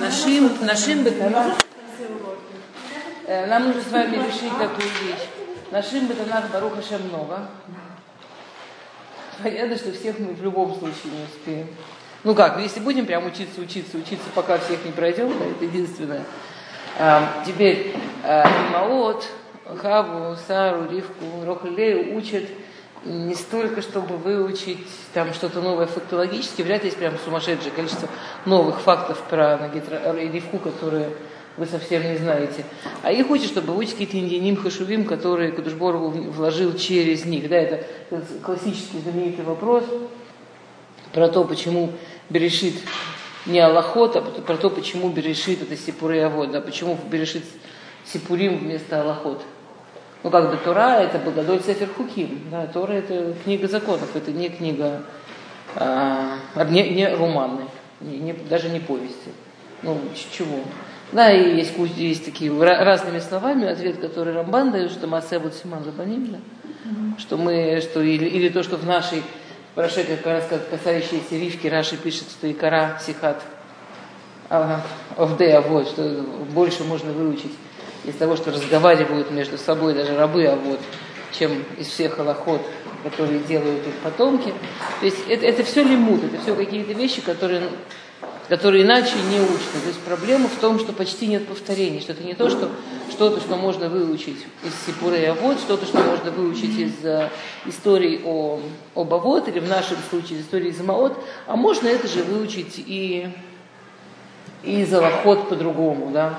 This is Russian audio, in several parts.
Нашим, нашим бетанах. Нам нужно с вами решить такую вещь. Нашим бетанах Баруха Шем много. Понятно, что всех мы в любом случае не успеем. Ну как, если будем прям учиться, учиться, учиться, пока всех не пройдем, да, это единственное. А, теперь а, Маот, Хаву, Сару, Ривку, Рохалею учат не столько, чтобы выучить там что-то новое фактологически, вряд ли есть прям сумасшедшее количество новых фактов про Нагитра, Ривку, которые вы совсем не знаете. А их учат, чтобы выучить какие-то индианим хашувим, которые Кудушборгу вложил через них. Да, это классический знаменитый вопрос про то, почему Берешит не Аллахот, а про то, почему Берешит это Сипуры Авод, да, почему Берешит Сипурим вместо Аллахот. Ну, как бы Тора это Благодоль Сефер Хуким. Да, Тора это книга законов, это не книга, а, не, не романы, не, не, даже не повести. Ну, чего? Да, и есть, есть такие разными словами ответ, который Рамбан дает, что Масе вот Симан Забаним, да? что мы, что или, или то, что в нашей прошедшей, как раз касающейся Ривки, Раши пишет, что Икара Сихат Овде вот, что больше можно выучить из того, что разговаривают между собой даже рабы, а вот, чем из всех аллоход, которые делают их потомки. То есть это, это все лимут, это все какие-то вещи, которые, которые иначе не учатся. То есть проблема в том, что почти нет повторений, что это не то, что что-то, что можно выучить из Сипуры и Авод, что-то, что можно выучить из uh, истории о, об Авод, или в нашем случае из истории из Маот, а можно это же выучить и, и из Аллахот по-другому, да.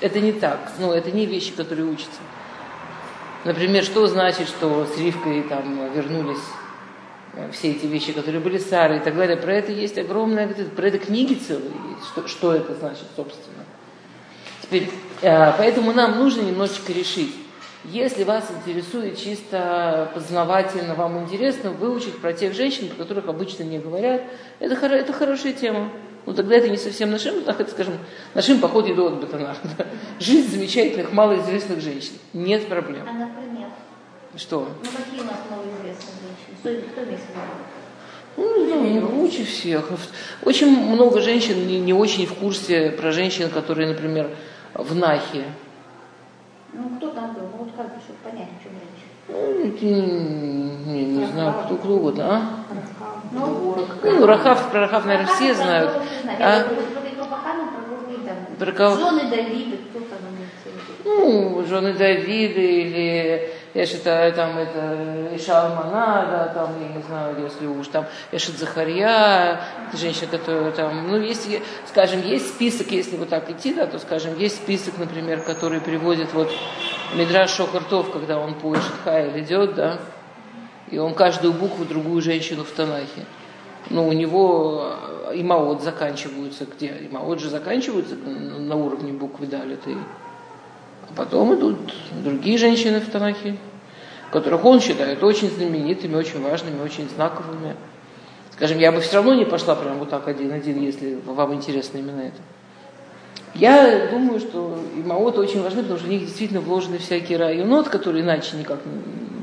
Это не так, ну, это не вещи, которые учатся. Например, что значит, что с Ривкой там вернулись э, все эти вещи, которые были Сары и так далее. Про это есть огромная, про это книги целые есть, что, что это значит, собственно. Теперь, э, поэтому нам нужно немножечко решить. Если вас интересует чисто познавательно, вам интересно выучить про тех женщин, про которых обычно не говорят, это, это хорошая тема. Ну тогда это не совсем нашим, так это, скажем, нашим походе до Батанах. Да? Жизнь замечательных, малоизвестных женщин. Нет проблем. А например? Что? Ну какие у нас малоизвестные женщины? Кто, виду? Ну, не знаю, лучше всех. Очень много женщин не, не очень в курсе про женщин, которые, например, в Нахе. Ну, кто там был? Ну, вот как бы, чтобы понять, о чем речь. Ну, не, не знаю, кто, кто угодно, а? Ну, ну Рахав, про Рахав, наверное, все знают. А? Про кого? Жены Давида, кто там Ну, жены Давида или я считаю, там это Иша Алмана, да, там, я не знаю, если уж там Эшет Захарья, женщина, которая там, ну, есть, скажем, есть список, если вот так идти, да, то, скажем, есть список, например, который приводит вот Мидраш Шохартов, когда он по Эшет Хайль идет, да, и он каждую букву другую женщину в Танахе. Ну, у него и Маот заканчиваются где? И Маот же заканчиваются на уровне буквы Далиты. А потом идут другие женщины в Танахе, которых он считает очень знаменитыми, очень важными, очень знаковыми. Скажем, я бы все равно не пошла прям вот так один-один, если вам интересно именно это. Я думаю, что и Маоты очень важны, потому что в них действительно вложены всякие районот, которые иначе никак.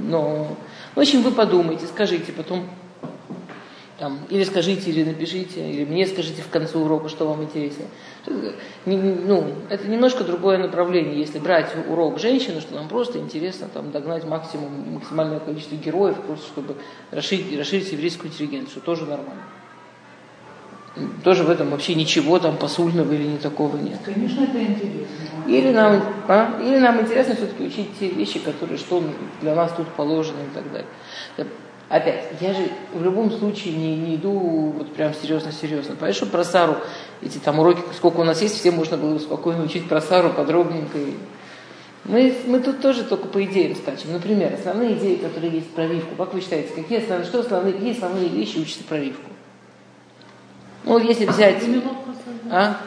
Но, в общем, вы подумайте, скажите потом, там, или скажите, или напишите, или мне скажите в конце урока, что вам интересно. Ну, это немножко другое направление. Если брать урок женщины, что нам просто интересно там, догнать максимум, максимальное количество героев, просто чтобы расширить, расширить еврейскую интеллигенцию, тоже нормально. Тоже в этом вообще ничего там посульного или не такого нет. Конечно, это интересно. Или нам, а? или нам интересно все-таки учить те вещи, которые что для нас тут положено и так далее. Опять, я же в любом случае не, не иду вот прям серьезно-серьезно. Понимаешь, что про Сару, эти там уроки, сколько у нас есть, все можно было спокойно учить про Сару подробненько. Мы, мы тут тоже только по идеям скачем. Например, основные идеи, которые есть про Ривку. Как вы считаете, какие основные, что основные, какие основные вещи учатся про Ривку? Ну, если взять... А?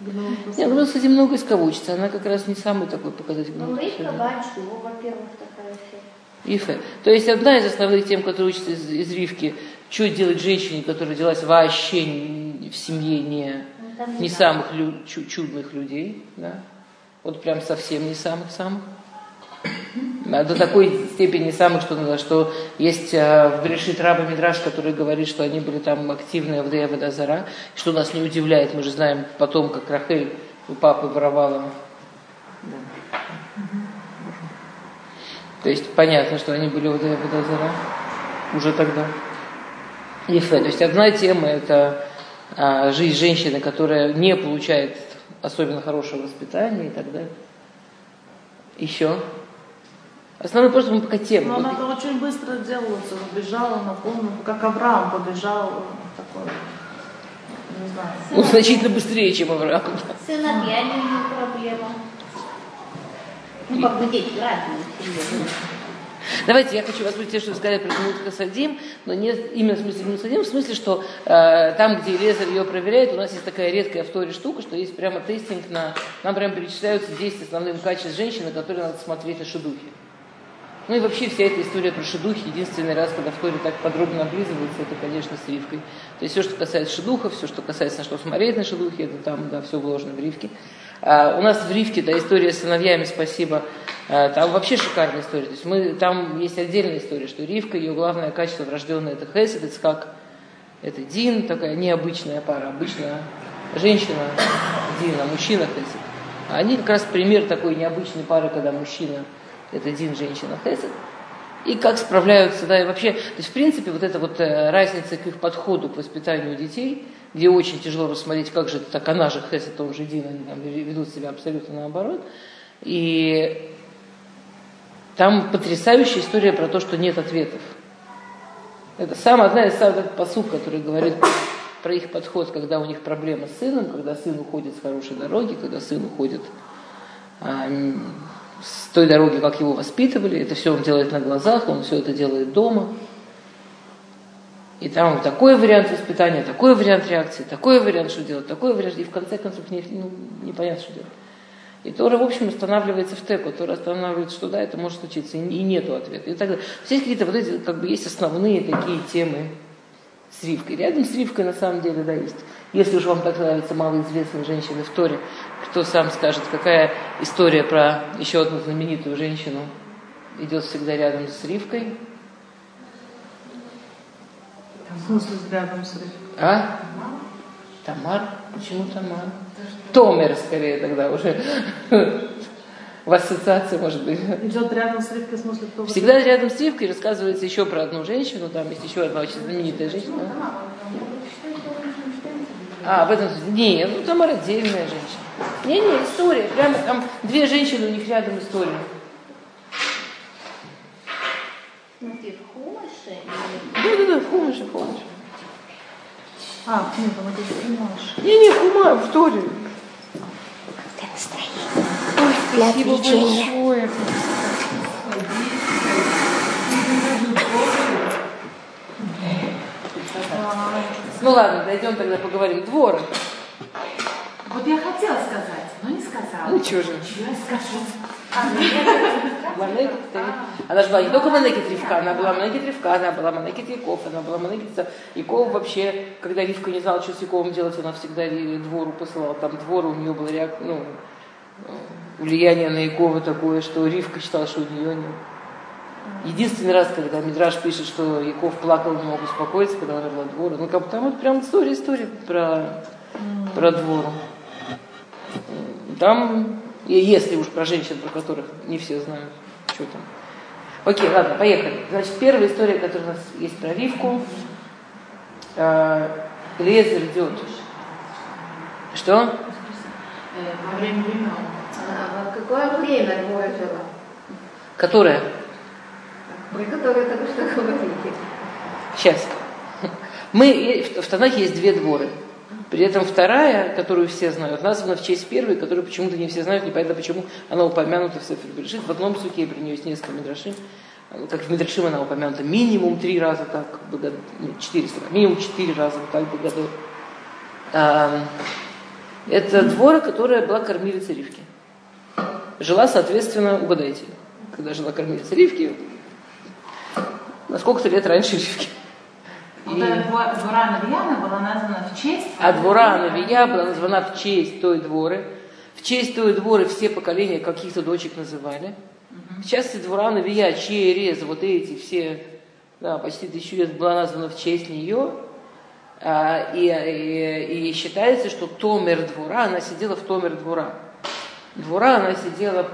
Нет, ну, кстати, много из кого учится. Она как раз не самый такой показатель. Ну, Ривка Бачу, во-первых, такая. Ифе. То есть одна из основных тем, которые учатся из, из Ривки, что делать женщине, которая родилась вообще в семье не, ну, не самых лю, чудных людей, да? вот прям совсем не самых-самых. До такой степени самых, что, что есть э, в Брешит Раба Мидраш, который говорит, что они были там активные в Дея Водозара, что нас не удивляет, мы же знаем потом, как Рахель у папы воровала. Да. То есть понятно, что они были в Дея Водозара уже тогда. Ефе. То есть одна тема это а, жизнь женщины, которая не получает особенно хорошего воспитания и так далее. Еще. Основной просто мы пока тему. Но она это очень быстро делается, побежала на комнату, как Авраам побежал такой. Не знаю. Он значительно быстрее, чем Авраам. С сыновьями у него проблема. Ну, как бы дети разные Давайте, я хочу воспроизвести те, что вы сказали про Гмут Хасадим, но не именно в смысле Гмут Хасадим, в смысле, что э, там, где Лезер ее проверяет, у нас есть такая редкая в Торе штука, что есть прямо тестинг на... Нам прямо перечисляются 10 основных качеств женщины, которые надо смотреть на шедухе. Ну и вообще вся эта история про шедухи, единственный раз, когда в Торе так подробно облизывается, это, конечно, с Ривкой. То есть все, что касается шедухов, все, что касается на что смотреть на шедухи, это там, да, все вложено в Ривке. А, у нас в Ривке, да, история с сыновьями, спасибо, а, там вообще шикарная история. То есть мы, там есть отдельная история, что Ривка, ее главное качество врожденное, это Хесед, это как это Дин, такая необычная пара, обычная женщина Дина, мужчина Хесед. А они как раз пример такой необычной пары, когда мужчина это Дин, женщина, Хесед. И как справляются, да, и вообще, то есть, в принципе, вот эта вот э, разница к их подходу к воспитанию детей, где очень тяжело рассмотреть, как же это так, она же Хесед, он же Дин, они там ведут себя абсолютно наоборот. И там потрясающая история про то, что нет ответов. Это самая одна из самых посуд, который говорит про их подход, когда у них проблема с сыном, когда сын уходит с хорошей дороги, когда сын уходит с той дороги, как его воспитывали. Это все он делает на глазах, он все это делает дома. И там такой вариант воспитания, такой вариант реакции, такой вариант, что делать, такой вариант, и в конце концов не, ну, непонятно, что делать. И Тора, в общем, останавливается в теку, Тора останавливается, что да, это может случиться, и, нету ответа. И так далее. Все какие-то вот эти, как бы, есть основные такие темы с Ривкой. Рядом с Ривкой, на самом деле, да, есть. Если уж вам так нравятся малоизвестные женщины в Торе, кто сам скажет, какая история про еще одну знаменитую женщину идет всегда рядом с Ривкой? Рядом с Ривкой? А? Тамар? Почему Тамар? Томер, скорее, тогда уже. В ассоциации, может быть. Идет рядом с Ривкой, в смысле, кто Всегда рядом с Ривкой рассказывается еще про одну женщину, там есть еще одна очень знаменитая женщина. А, в этом смысле. Не, ну Тамар отдельная женщина. Не-не, история. Прямо там две женщины, у них рядом история. Ты в Хумаше? Да-да-да, в Хумаше, в Хумаше. А, нет, там это Хумаш. Не-не, Хума, в Торе. Ой, Спасибо большое. Ну ладно, дойдем тогда поговорим. Дворы. Вот я хотела сказать, но не сказала. Ну чего же. Чего я скажу? Манекет, она же была не только Манекет Ривка, она была Манекет Ривка, она была Манекет Яков, она была Манекет Яков вообще, когда Ривка не знала, что с Яковом делать, она всегда двору посылала, там двор у нее был реак, ну, влияние на Якова такое, что Ривка считала, что у нее нет. Единственный раз, когда Мидраш пишет, что Яков плакал, не мог успокоиться, когда умерла двора. Ну, как там вот прям история, история про, про двор. Там, если уж про женщин, про которых не все знают, что там. Окей, ладно, поехали. Значит, первая история, которая у нас есть про Ривку. Лезер идет. Что? Во время времен. А какое время двое жило? Которая? Про которое только что говорите. Сейчас. Мы, в Танахе есть две дворы. При этом вторая, которую все знают, названа в честь первой, которую почему-то не все знают, непонятно почему она упомянута в Сефер Берешит. В одном суке при нее есть несколько мидрашим. Как в Мидрашим она упомянута минимум три раза так, четыре, минимум четыре раза так в году. Это двора, которая была кормилицей Ривки. Жила, соответственно, угадайте, когда жила кормилица Ривки, на сколько-то лет раньше Ривки. И... двора Навияна была названа в честь... А двора Навия была названа в честь той дворы. В честь той дворы все поколения каких-то дочек называли. В частности, двора Навия, Через, вот эти все, да, почти тысячу лет была названа в честь нее. А, и, и, и считается, что Томер двора, она сидела в Томер двора. Двора, она сидела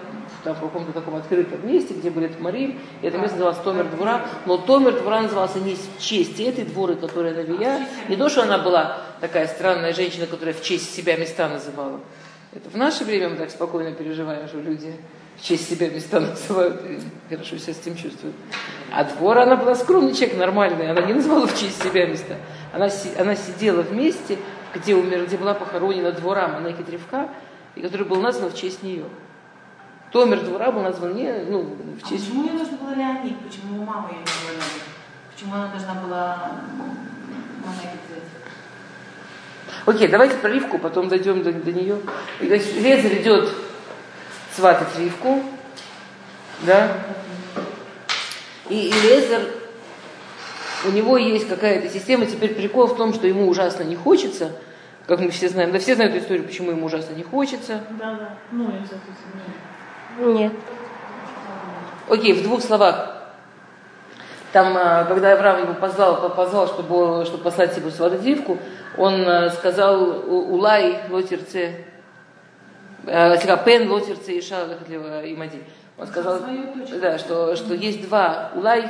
там, в каком-то таком открытом месте, где были Тмарим, и это место называлось Томер двора, но Томер двора назывался не в честь этой дворы, которая Навия, не то, что она была такая странная женщина, которая в честь себя места называла. Это в наше время мы так спокойно переживаем, что люди в честь себя места называют и хорошо себя с этим чувствуют. А двор, она была скромный человек, нормальный, она не называла в честь себя места. Она, она сидела в месте, где, умер, где была похоронена двора Манеки Древка, и который был назван в честь нее. Томер двора был назван не, ну, в А честь... почему ей нужно было Леонид? Почему у мамы ее не было Леонид? Почему она должна была Манеки взять? Окей, давайте про Ривку, потом дойдем до, до нее. И, есть Лезер идет сватать Ривку, да? И, и Лезер, у него есть какая-то система, теперь прикол в том, что ему ужасно не хочется, как мы все знаем, да все знают эту историю, почему ему ужасно не хочется. Да, да. Ну, я все Нет. Окей, в двух словах. Там, а, когда Авраам его позвал, позвал, чтобы, чтобы послать себе свою девку, он сказал «У- Улай лотерце, пен лотерце и шалахлева имади. Он сказал, да, что, что есть два Улай,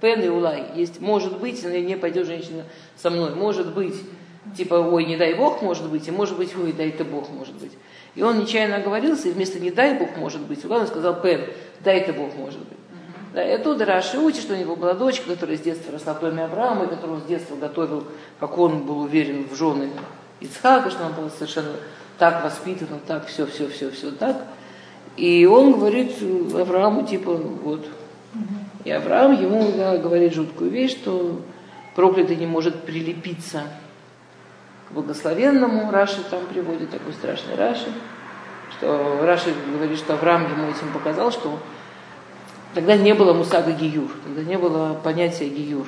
пен и Улай. Есть, может быть, но не пойдет женщина со мной. Может быть, типа, ой, не дай Бог, может быть, и может быть, ой, дай ты Бог, может быть. И он нечаянно оговорился, и вместо не дай Бог, может быть, он сказал пен, дай ты Бог, может быть. Да, и оттуда Раши учит, что у него была дочка, которая с детства росла в доме Авраама, и которую он с детства готовил, как он был уверен в жены Ицхака, что она была совершенно так воспитана, так, все, все, все, все так. И он говорит Аврааму, типа, ну вот. И Авраам ему да, говорит жуткую вещь, что проклятый не может прилепиться к благословенному. Раши там приводит такой страшный Раши, что Раши говорит, что Авраам ему этим показал, что Тогда не было мусага гиюр, тогда не было понятия гиюр.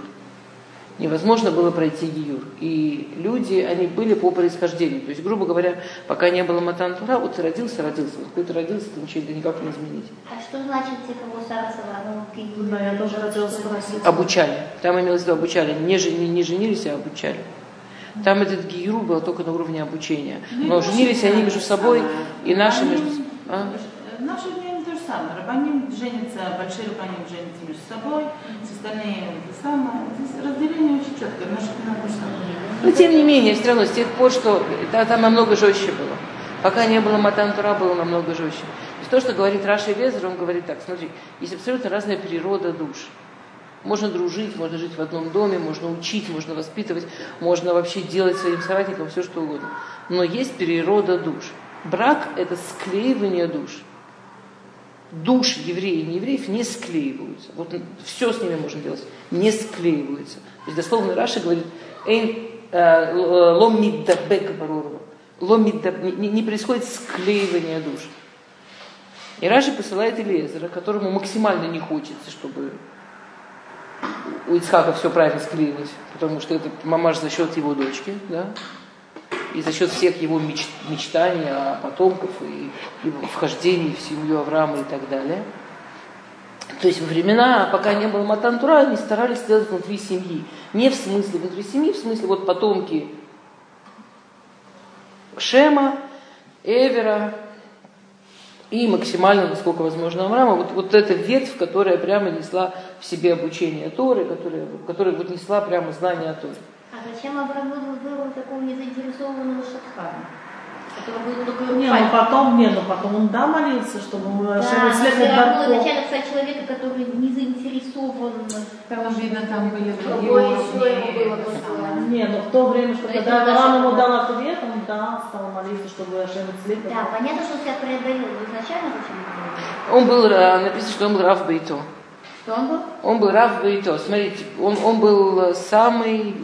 Невозможно было пройти гиюр. И люди, они были по происхождению. То есть, грубо говоря, пока не было матан Тура, вот ты родился, родился. Вот какой ты родился, ты ничего никак не изменить. А что значит типа Мусара Саварова в Да, я тоже хотела спросить. Обучали. Там имелось в виду обучали. Не, жени- не женились, а обучали. Там этот гиюр был только на уровне обучения. Но женились они между собой и наши между собой. А? Наше время то же самое. Рабаним женятся, большие рабаним женятся между собой, с остальные то самое. Здесь разделение очень четкое. То же самое. Но тем не менее, все равно, с тех пор, что да, там намного жестче было. Пока не было Матан Тура, было намного жестче. То, что говорит Раша Везер, он говорит так, смотри, есть абсолютно разная природа душ. Можно дружить, можно жить в одном доме, можно учить, можно воспитывать, можно вообще делать своим соратникам все, что угодно. Но есть природа душ. Брак – это склеивание душ. Душ евреев и неевреев не склеиваются. Вот все с ними можно делать. Не склеиваются. То есть дословно Раша говорит, «Эйн, э, лом миддабек барурова». Не- происходит склеивание душ. И Раши посылает Элиезера, которому максимально не хочется, чтобы у Ицхака все правильно склеилось, потому что это мамаш за счет его дочки, да, и за счет всех его меч- мечтаний о потомков и его вхождении в семью Авраама и так далее. То есть во времена, пока не было Матантура, они старались сделать внутри семьи. Не в смысле внутри семьи, в смысле вот потомки Шема, Эвера и максимально, насколько возможно, Авраама. Вот, вот эта ветвь, которая прямо несла в себе обучение Торы, которая, которая вот несла прямо знания о Торе. А зачем Авраам выбрал такого незаинтересованного шатхана? Который будет только Не, ну потом, не, ну потом он да молился, чтобы мы Да, все следовать равно Дарко. изначально писать человека, который не заинтересован в Там, видно, там были другие было. Не, ну в то время, что когда Авраам ему дал ответ, он да, стал молиться, чтобы Ашем слепил. Да, понятно, что он себя преодолел. Но изначально зачем это Он был, э, написано, что он был Рав Бейто. Что он был? Он был Рав Бейто. Смотрите, он, он был самый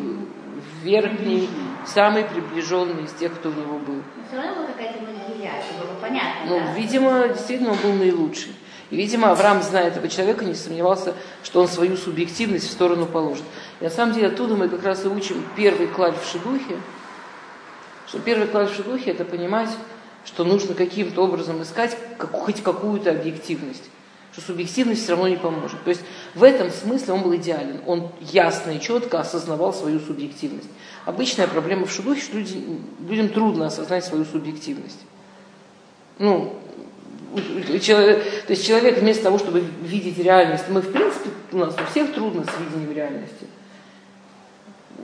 верхний, самый приближенный из тех, кто у него был. Но все равно была какая-то манипуляция, было понятно, Ну, да? видимо, действительно, он был наилучший. И, видимо, Авраам, зная этого человека, не сомневался, что он свою субъективность в сторону положит. И на самом деле оттуда мы как раз и учим первый клаль в шедухе, что первый клаль в шедухе – это понимать, что нужно каким-то образом искать как- хоть какую-то объективность. Что субъективность все равно не поможет. То есть в этом смысле он был идеален. Он ясно и четко осознавал свою субъективность. Обычная проблема в шедухе, что люди, людям трудно осознать свою субъективность. Ну, человек, то есть человек вместо того, чтобы видеть реальность, мы в принципе, у нас у всех трудно с видением реальности.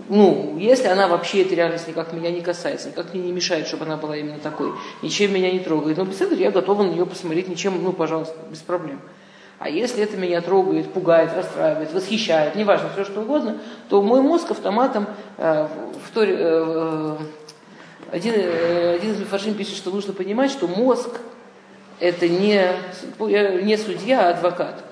Ну, если она вообще, эта реальность никак меня не касается, никак мне не мешает, чтобы она была именно такой, ничем меня не трогает, но без этого я готова на нее посмотреть ничем, ну, пожалуйста, без проблем. А если это меня трогает, пугает, расстраивает, восхищает, неважно, все что угодно, то мой мозг автоматом э, в торе, э, э один, э, один из Мифаршим пишет, что нужно понимать, что мозг это не, не судья, а адвокат.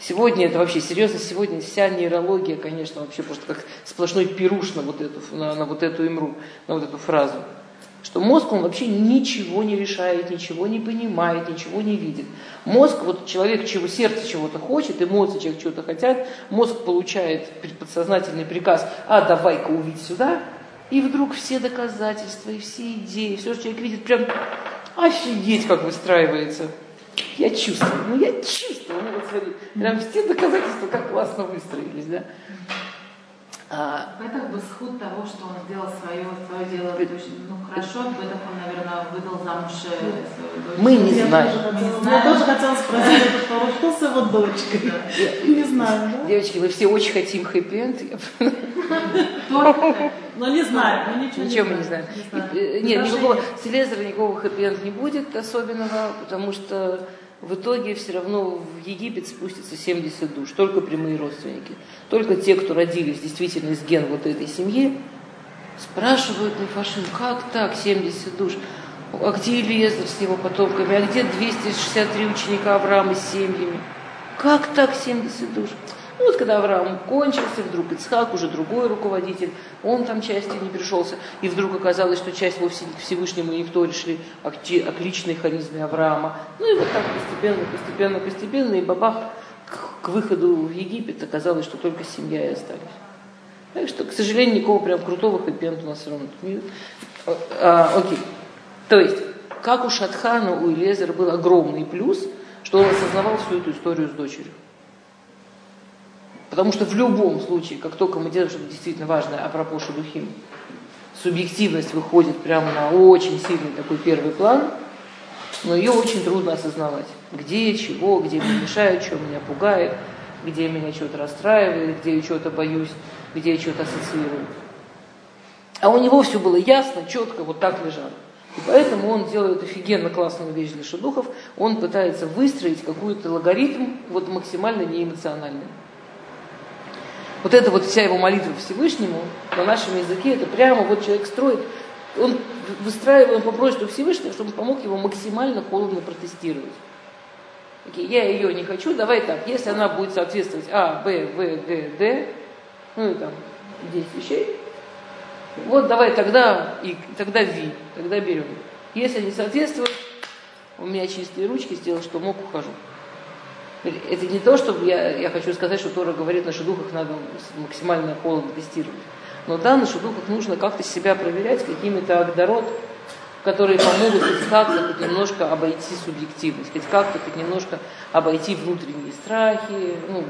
Сегодня это вообще серьезно, сегодня вся нейрология, конечно, вообще просто как сплошной пируш на вот эту, на, на вот эту имру, на вот эту фразу. Что мозг, он вообще ничего не решает, ничего не понимает, ничего не видит. Мозг, вот человек, чего сердце чего-то хочет, эмоции человек чего-то хотят, мозг получает подсознательный приказ, а давай-ка увидь сюда, и вдруг все доказательства, и все идеи, все, что человек видит, прям офигеть, как выстраивается. Я чувствую, ну я чувствую, ну вот смотри, прям все доказательства, как классно выстроились, да. А, это бы сход того, что он сделал свое, свое дело очень, ну, хорошо, в этом он, наверное, выдал замуж э, свою дочь. Мы не знаем. Я тоже хотела спросить этот вопрос, что с его дочкой? Не знаю, да? Девочки, мы все очень хотим хэппи-энд. Но не знаем, мы ничего, ничего мы не знаем. Э, нет, никакого, с Элезера никакого хэппи-энд не будет особенного, потому что в итоге все равно в Египет спустится 70 душ, только прямые родственники. Только те, кто родились действительно из ген вот этой семьи, спрашивают Мифашим, как так 70 душ? А где Элиезер с его потомками? А где 263 ученика Авраама с семьями? Как так 70 душ? Ну вот когда Авраам кончился, вдруг Ицхак, уже другой руководитель, он там частью не пришелся, и вдруг оказалось, что часть вовсе к Всевышнему никто решили о, о личной харизме Авраама. Ну и вот так постепенно, постепенно, постепенно, и бабах к, к выходу в Египет оказалось, что только семья и остались. Так что, к сожалению, никакого прям крутого хэппи у нас все равно нет. А, окей. То есть, как у Шатхана, у Элезера был огромный плюс, что он осознавал всю эту историю с дочерью. Потому что в любом случае, как только мы делаем что-то действительно важное, а про Духим, субъективность выходит прямо на очень сильный такой первый план, но ее очень трудно осознавать. Где, чего, где мне мешает, что меня пугает, где меня что-то расстраивает, где я что-то боюсь, где я что-то ассоциирую. А у него все было ясно, четко, вот так лежало. И поэтому он делает офигенно классную вещь для шедухов. Он пытается выстроить какой-то логаритм вот максимально неэмоциональный. Вот это вот вся его молитва Всевышнему на нашем языке, это прямо вот человек строит, он выстраивает, он попросит у Всевышнего, чтобы он помог его максимально холодно протестировать. Окей, я ее не хочу, давай так, если она будет соответствовать А, Б, В, Г, Д, ну и там 10 вещей, вот давай тогда, и тогда Ви, тогда берем. Если не соответствует, у меня чистые ручки, сделал, что мог, ухожу. Это не то, чтобы я, я хочу сказать, что Тора говорит, на шедухах надо максимально холодно тестировать. Но да, на шедухах нужно как-то себя проверять какими-то агдород, которые помогут хоть как-то хоть немножко обойти субъективность, хоть как-то хоть немножко обойти внутренние страхи, ну,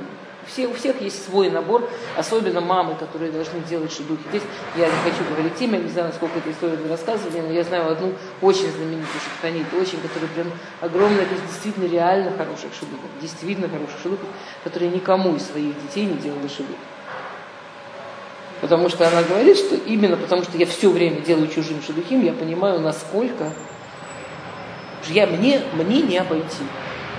все, у всех есть свой набор, особенно мамы, которые должны делать шедухи. Здесь я не хочу говорить имя, не знаю, насколько эта история вы рассказывали, но я знаю одну очень знаменитую шахтанит, очень, которая прям огромная, то есть действительно реально хороших шедухов, действительно хороших шедухов, которые никому из своих детей не делали шедух. Потому что она говорит, что именно потому что я все время делаю чужим шедухим, я понимаю, насколько я, мне, мне не обойти.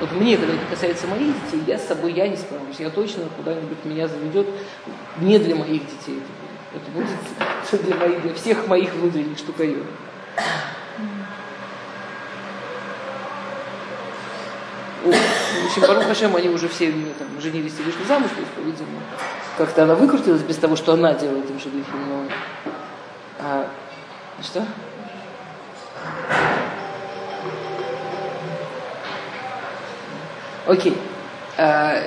Вот мне, когда это касается моих детей, я с собой я не справлюсь. Я точно куда-нибудь меня заведет не для моих детей. Это будет, это будет для, моих, для всех моих внутренних штукаев. В общем, Барух Хашем, они уже все там, женились и вышли замуж, то есть, по-видимому, как-то она выкрутилась без того, что она делает им шедухи, но... А, что? Окей. А,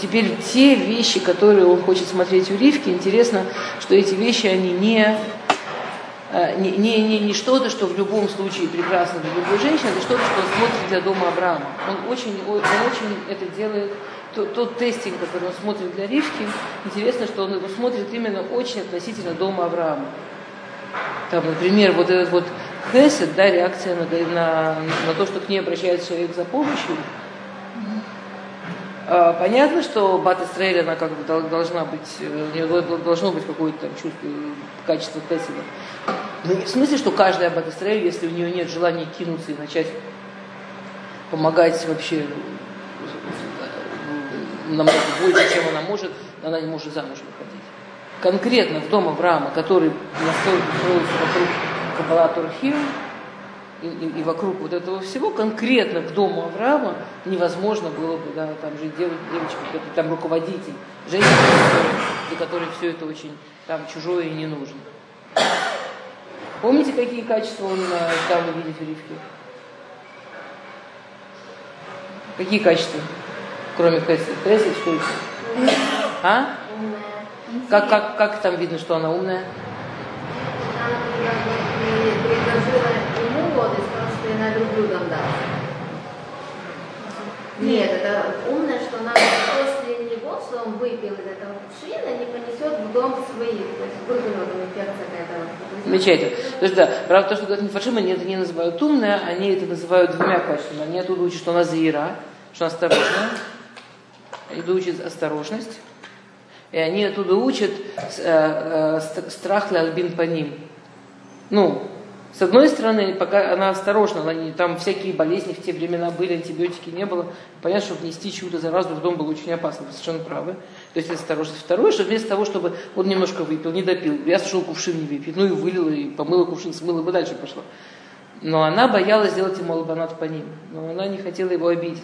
теперь те вещи, которые он хочет смотреть у Ривки, интересно, что эти вещи, они не, э, не, не, не, не что-то, что в любом случае прекрасно для любой женщины, это что-то, что он смотрит для дома Авраама. Он очень, он очень это делает, тот, тот тестинг, который он смотрит для Ривки, интересно, что он его смотрит именно очень относительно дома Авраама. Там, например, вот этот вот хесед, да, реакция на, на, на то, что к ней обращается человек за помощью, а, Понятно, что Бат Исраэль, она как бы должна быть, э, у нее должно быть какое-то там чувство, качество Хеседа. Но не в смысле, что каждая Бат Исраэль, если у нее нет желания кинуться и начать помогать вообще э, намного больше, чем она может, она не может замуж выходить. Конкретно в дом Авраама, который строился вокруг Каббала Турхим, и, и, и вокруг вот этого всего, конкретно к дому Авраама невозможно было бы да, там жить дев, девочка, там руководитель, женщина, для которой все это очень там чужое и не нужно. Помните, какие качества он там видит в Ривке? Какие качества? Кроме. Хесед, что еще? А? Как, как, как там видно, что она умная? Нет, это умная, что она после него, что он выпил из этого кувшина, не понесет в дом своих. То есть выгнал эффект этого. Замечательно. То есть, да, правда, то, что говорят Мифашим, они это не называют умная, они это называют двумя качествами. Они оттуда учат, что она заира, что она осторожная. Они учат осторожность. И они оттуда учат э, э, страх для альбин по ним. Ну, с одной стороны, пока она осторожна, она не, там всякие болезни в те времена были, антибиотики не было. Понятно, что внести чудо заразу в дом было очень опасно, вы совершенно правы. То есть осторожность. Второе, что вместо того, чтобы он немножко выпил, не допил, я сошел кувшин не выпить, ну и вылила, и помыла кувшин, смыла бы дальше пошла. Но она боялась сделать ему албанат по ним, но она не хотела его обидеть.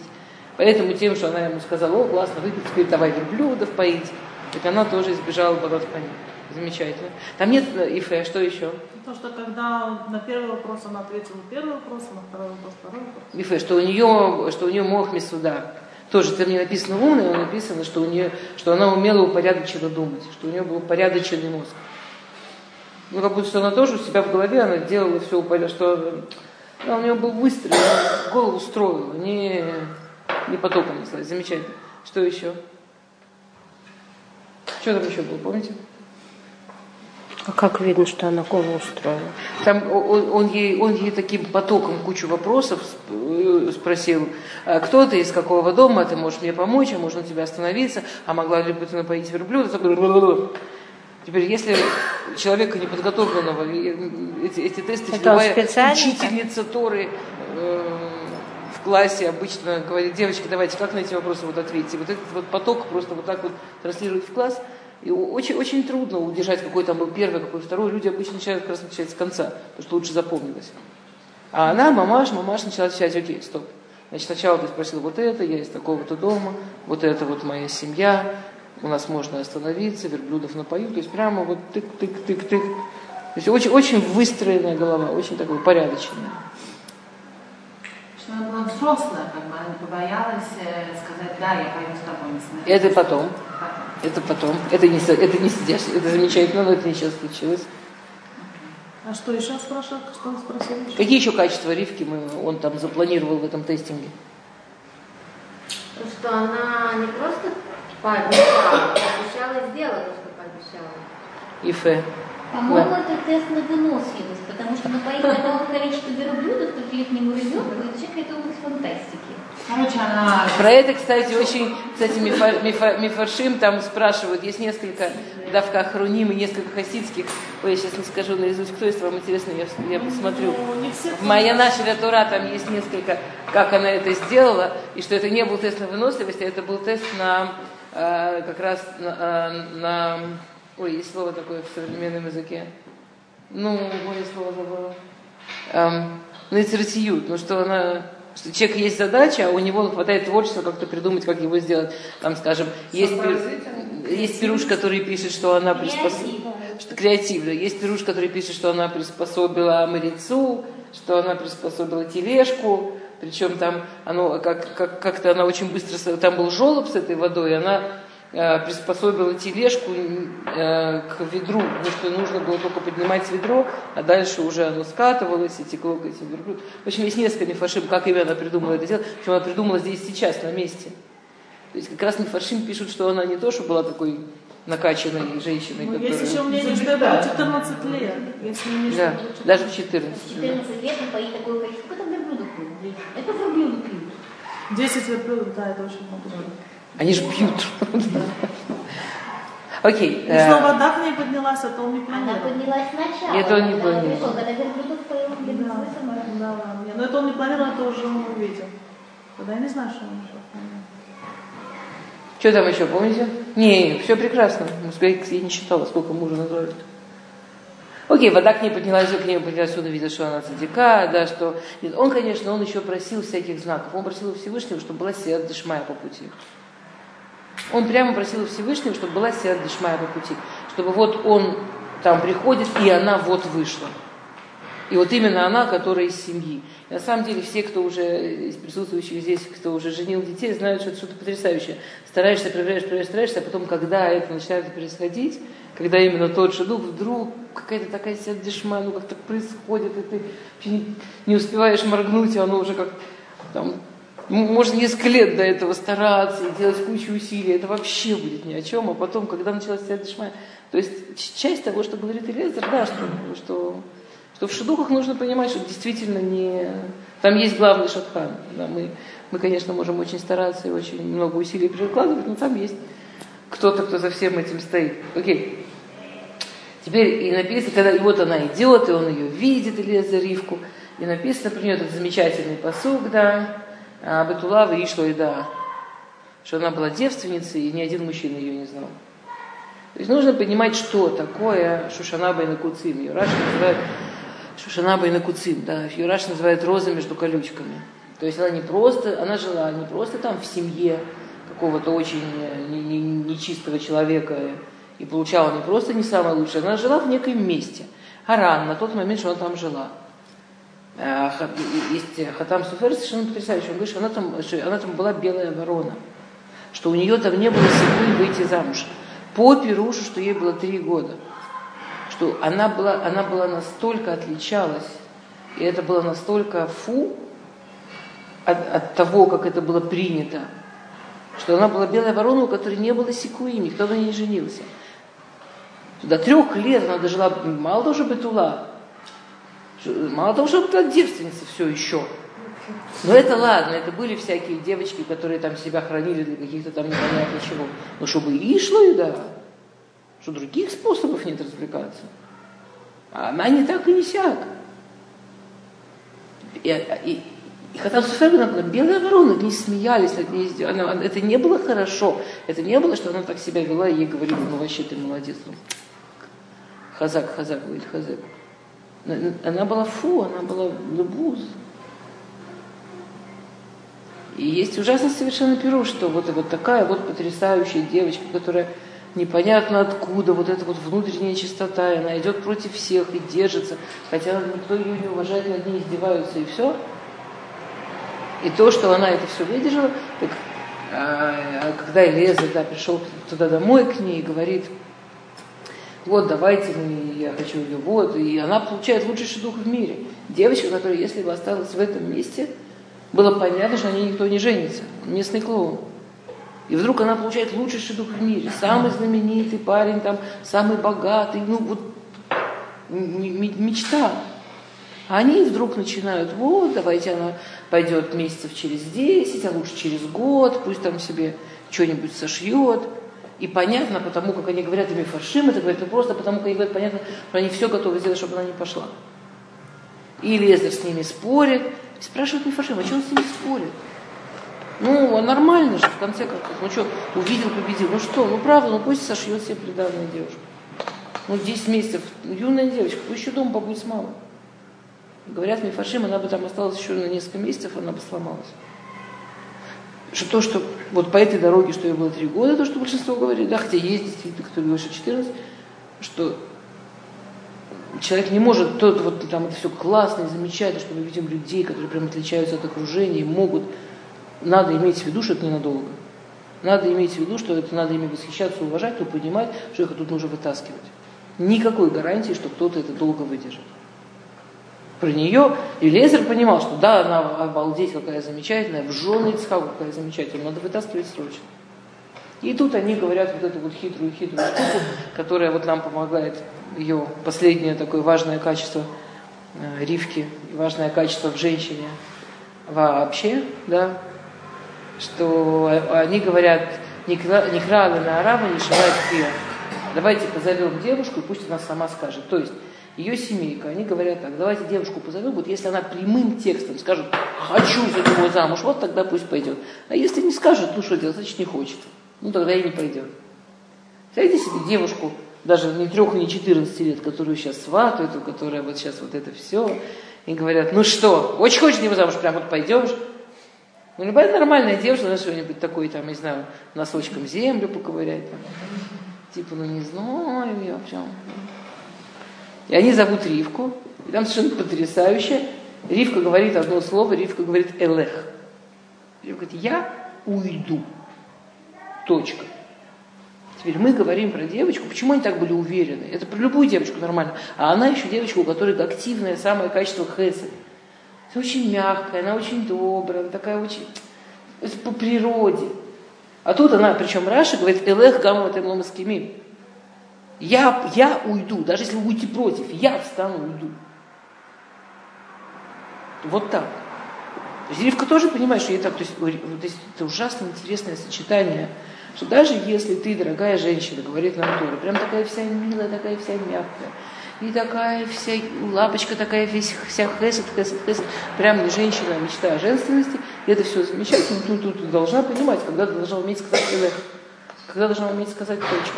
Поэтому тем, что она ему сказала, о, классно, выпить, теперь давай верблюдов поить, так она тоже избежала ним. Замечательно. Там нет э, ифе, что еще? То, что когда на первый вопрос она ответила первый вопрос, а на второй вопрос второй вопрос. Ифе, что у нее, что у нее мох суда. Тоже там не написано умный, но написано, что, у нее, что она умела упорядоченно думать, что у нее был упорядоченный мозг. Ну, как будто что она тоже у себя в голове, она делала все упорядоченно, что ну, у нее был выстрел, она голову строила, не, не потоком неслась. Замечательно. Что еще? Что там еще было, помните? А как видно, что она голову устроила? Там он, он, ей, он ей таким потоком кучу вопросов э, спросил, «А кто ты, из какого дома, ты можешь мне помочь, а можно тебя остановиться, а могла ли бы ты напоить верблюда? Теперь, если человека неподготовленного, эти, эти тесты, Это учительница Торы э, в классе обычно говорит, девочки, давайте, как на эти вопросы вот ответьте. Вот этот вот поток просто вот так вот транслирует в класс – и очень, очень трудно удержать, какой там был первый, какой второй. Люди обычно начинают как раз начать с конца, потому что лучше запомнилось. А она, мамаш, мамаш начала отвечать, окей, стоп. Значит, сначала ты спросил вот это, я из такого-то дома, вот это вот моя семья, у нас можно остановиться, верблюдов напою. То есть прямо вот тык-тык-тык-тык. То есть очень, очень выстроенная голова, очень такой порядочная. Что она была взрослая, как бы она побоялась э, сказать, да, я пойду с тобой, несмотря. Это потом. Это потом. Это не, это не сидишь. Это замечательно, но это не сейчас случилось. А что еще спрашивал? Что он спросил еще? Какие еще качества Ривки мы, он там запланировал в этом тестинге? Что она не просто пообещала, пообещала и сделала то, что пообещала. И Фе. По-моему, да. это тест на выносливость, потому что напоить такого количества верблюдов трехлетнему ребенку, это человек это область фантастики. Короче, она... Про это, кстати, очень, кстати, мифа, мифа, мифаршим там спрашивают, есть несколько давка хруним и несколько хасидских. Ой, я сейчас не скажу наизусть, кто есть, вам интересно, я, я посмотрю. В моя наша Тура там есть несколько, как она это сделала, и что это не был тест на выносливость, а это был тест на э, как раз на, э, на Ой, есть слово такое в современном языке. Ну, мое слово забыла. Эм, на ну что она что человек есть задача, а у него хватает творчества как-то придумать, как его сделать. Там, скажем, есть, есть пируш, который пишет, что она приспособила... Что креативно. Есть пируш, который пишет, что она приспособила морецу, что она приспособила тележку. Причем там оно как, как, как-то она очень быстро... Там был желоб с этой водой, и она приспособила тележку э, к ведру, потому что нужно было только поднимать ведро, а дальше уже оно скатывалось и текло к этим верблюдам. В общем, есть несколько мифашим, как именно она придумала это делать. Причем она придумала здесь сейчас, на месте. То есть как раз мифашим пишут, что она не то, что была такой накачанной женщиной, Ну, которая... есть еще мнение, что это было 14 лет. Если не Да, что-то. даже в 14. да. 14 лет он поит такое количество. Сколько там верблюдов пьют? Это верблюды пьют. 10 верблюдов, да, это очень много. Они же пьют. Окей. И э, что вода к ней поднялась, это он не Она планировал. поднялась сначала. Это он не планировал. Когда поел, где Да, сама. да, Но это он не планировал, это уже он увидел. Тогда я не знаю, что он еще. Что там еще, помните? Не, все прекрасно. Мужской я не считала, сколько мужа назвали. Окей, вода к ней поднялась, к ней поднялась, он увидел, что она цадика, да, что... Нет, Он, конечно, он еще просил всяких знаков. Он просил у Всевышнего, чтобы была сиат дышмая по пути. Он прямо просил Всевышнего, чтобы была сиат дышмая по пути. Чтобы вот он там приходит, и она вот вышла. И вот именно она, которая из семьи. И на самом деле все, кто уже из присутствующих здесь, кто уже женил детей, знают, что это что-то потрясающее. Стараешься, проверяешь, проверяешь, стараешься, а потом, когда это начинает происходить, когда именно тот же дух, вдруг какая-то такая вся дешма, ну как-то происходит, и ты не, успеваешь моргнуть, и оно уже как там, можно несколько лет до этого стараться делать кучу усилий, это вообще будет ни о чем, а потом, когда началась вся дешма, то есть часть того, что говорит Элезер, да, что, что что в шедухах нужно понимать, что действительно не... Там есть главный шатхан. Да, мы, мы, конечно, можем очень стараться и очень много усилий прикладывать, но там есть кто-то, кто за всем этим стоит. Окей. Теперь и написано, когда и вот она идет, и он ее видит, Элиза Ривку, и написано про нее этот замечательный посуг, да, а, Батула вышло и да, что она была девственницей, и ни один мужчина ее не знал. То есть нужно понимать, что такое Шушанаба и Накуцим. Ее Раши называют Шушанаба и Накуцим, да, ее Раши называет роза между колючками. То есть она не просто, она жила не просто там в семье какого-то очень э, не- не- нечистого человека и получала не просто не самое лучшее, она жила в неком месте. Харан, на тот момент, что она там жила. Э, Есть Хатам Суфер совершенно потрясающий. Он говорит, что она там, что она там была белая ворона. Что у нее там не было силы выйти замуж. По Пирушу, что ей было три года. Что она была, она была настолько отличалась, и это было настолько фу от, от того, как это было принято, что она была белая ворона, у которой не было секуи, никто на ней не женился. До трех лет она дожила, мало что Бетула, мало того, что была девственница все еще. Но это ладно, это были всякие девочки, которые там себя хранили для каких-то там непонятно чего. Но чтобы и шло, и да. Что других способов нет развлекаться. А она не так и не сяк. И, и, и Хатам она была белая ворона, ней смеялись, над ней она- она- это не было хорошо. Это не было, что она так себя вела, и ей говорили, ну вообще ты молодец. ну, Хазак, хазак, говорит хазак. Она- была фу, она была лыбуз. И есть ужасно совершенно перу, что вот, вот такая вот потрясающая девочка, которая непонятно откуда, вот эта вот внутренняя чистота, и она идет против всех и держится, хотя никто ее не уважает, над ней издеваются, и все. И то, что она это все выдержала, так, а, когда Элеза да, пришел туда домой к ней и говорит, вот давайте, мы, я хочу ее, вот, и она получает лучший дух в мире. Девочка, которая, если бы осталась в этом месте, было понятно, что на ней никто не женится. Местный клоун. И вдруг она получает лучший дух в мире. Самый знаменитый парень, там, самый богатый, ну вот мечта. А они вдруг начинают, вот, давайте она пойдет месяцев через 10, а лучше через год, пусть там себе что-нибудь сошьет. И понятно, потому как они говорят ими фаршим, это говорят не просто потому, как они говорят, понятно, что они все готовы сделать, чтобы она не пошла. И Лезер с ними спорит, и спрашивает Мифашим, а что он с ними спорит? Ну, нормально же, в конце концов. Ну что, увидел, победил. Ну что, ну правда, ну пусть сошьет себе приданная девушка. Ну, 10 месяцев, юная девочка, пусть еще дома побудет с мамой. Говорят, Мифашим, она бы там осталась еще на несколько месяцев, она бы сломалась. Что то, что вот по этой дороге, что ей было три года, то, что большинство говорит, да, хотя есть действительно, кто говорит, что 14, что человек не может, тот вот там это все классно и замечательно, что мы видим людей, которые прям отличаются от окружения могут, надо иметь в виду, что это ненадолго. Надо иметь в виду, что это надо ими восхищаться, уважать, но понимать, что их тут нужно вытаскивать. Никакой гарантии, что кто-то это долго выдержит. Про нее и Лезер понимал, что да, она обалдеть какая замечательная, в жены Ицхаку какая замечательная, надо вытаскивать срочно. И тут они говорят вот эту вот хитрую-хитрую штуку, которая вот нам помогает, ее последнее такое важное качество э, Ривки, важное качество в женщине вообще, да, что они говорят, не крали на араба, не шивает. Давайте позовем девушку, и пусть она сама скажет. То есть ее семейка, они говорят так, давайте девушку позовем, вот если она прямым текстом скажет, хочу за него замуж, вот тогда пусть пойдет. А если не скажет, ну что делать, значит не хочет. Ну тогда и не пойдет. Представляете себе девушку, даже не трех, не 14 лет, которую сейчас сватают, у которой вот сейчас вот это все, и говорят, ну что, очень хочешь него замуж, прям вот пойдешь. Ну, любая нормальная девушка, она что-нибудь такое, там, не знаю, носочком землю поковырять. Там. Типа, ну не знаю я прям. И они зовут Ривку, и там совершенно потрясающе. Ривка говорит одно слово, Ривка говорит «элех». Ривка говорит «я уйду». Точка. Теперь мы говорим про девочку, почему они так были уверены? Это про любую девочку нормально. А она еще девочка, у которой активное самое качество хеса. Она очень мягкая, она очень добрая, она такая очень... По природе. А тут она, причем Раша говорит, Элех гамма маскимим. Я, я уйду, даже если вы будете против, я встану уйду. Вот так. То есть Ривка тоже понимает, что ей то есть, то есть это ужасно интересное сочетание, что даже если ты, дорогая женщина, говорит нам Тора, прям такая вся милая, такая вся мягкая, и такая вся лапочка, такая весь, вся хесед, хесед, хесед, прям не женщина, а мечта о женственности, и это все замечательно, тут, тут ты должна понимать, когда должна уметь сказать элех, когда должна уметь сказать точка.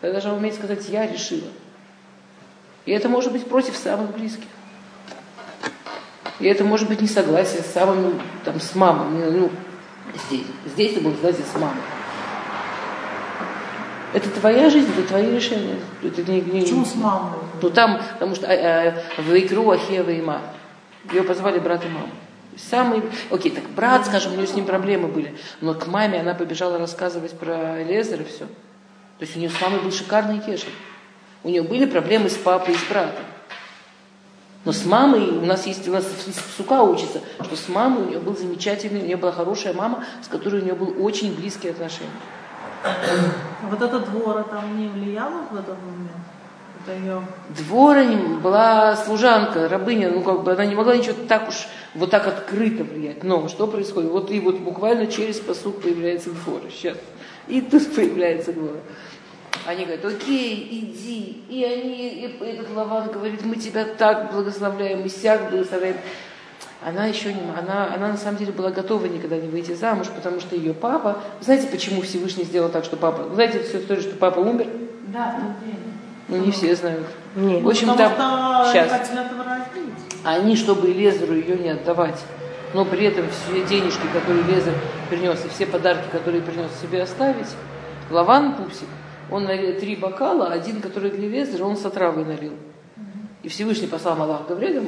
Ты должна уметь сказать «я решила». И это может быть против самых близких. И это может быть несогласие с самым, там, с мамой. Ну, ну здесь. Здесь это будет согласие с мамой. Это твоя жизнь, это твои решения. Это не, не, Почему с мамой? Ну там, потому что э, э, в игру Ахева и Ма. Ее позвали брат и маму. Самый, окей, так брат, скажем, у нее с ним проблемы были, но к маме она побежала рассказывать про Лезера все. То есть у нее с мамой был шикарный кешер. У нее были проблемы с папой и с братом. Но с мамой, у нас есть, у нас сука учится, что с мамой у нее был замечательный, у нее была хорошая мама, с которой у нее был очень близкие отношения. Вот эта двора там не влияла в этот момент? Это ее... Двора была служанка, рабыня, ну как бы она не могла ничего так уж вот так открыто влиять. Но что происходит? Вот и вот буквально через посуд появляется двора. Сейчас. И тут появляется двора. Они говорят, окей, иди. И они, и этот Лаван говорит, мы тебя так благословляем, и сяк благословляем. Она еще не, она, она на самом деле была готова никогда не выйти замуж, потому что ее папа, знаете, почему Всевышний сделал так, что папа, знаете всю историю, что папа умер? Да, день. Ну, не все знают. Нет. В общем, ну, там, сейчас. Они Они, чтобы Лезеру ее не отдавать, но при этом все денежки, которые Лезер принес, и все подарки, которые принес себе оставить, Лаван Пупсик, он налил три бокала, один, который для Лезера, он с отравой налил. И Всевышний послал מלאך Гавриэля,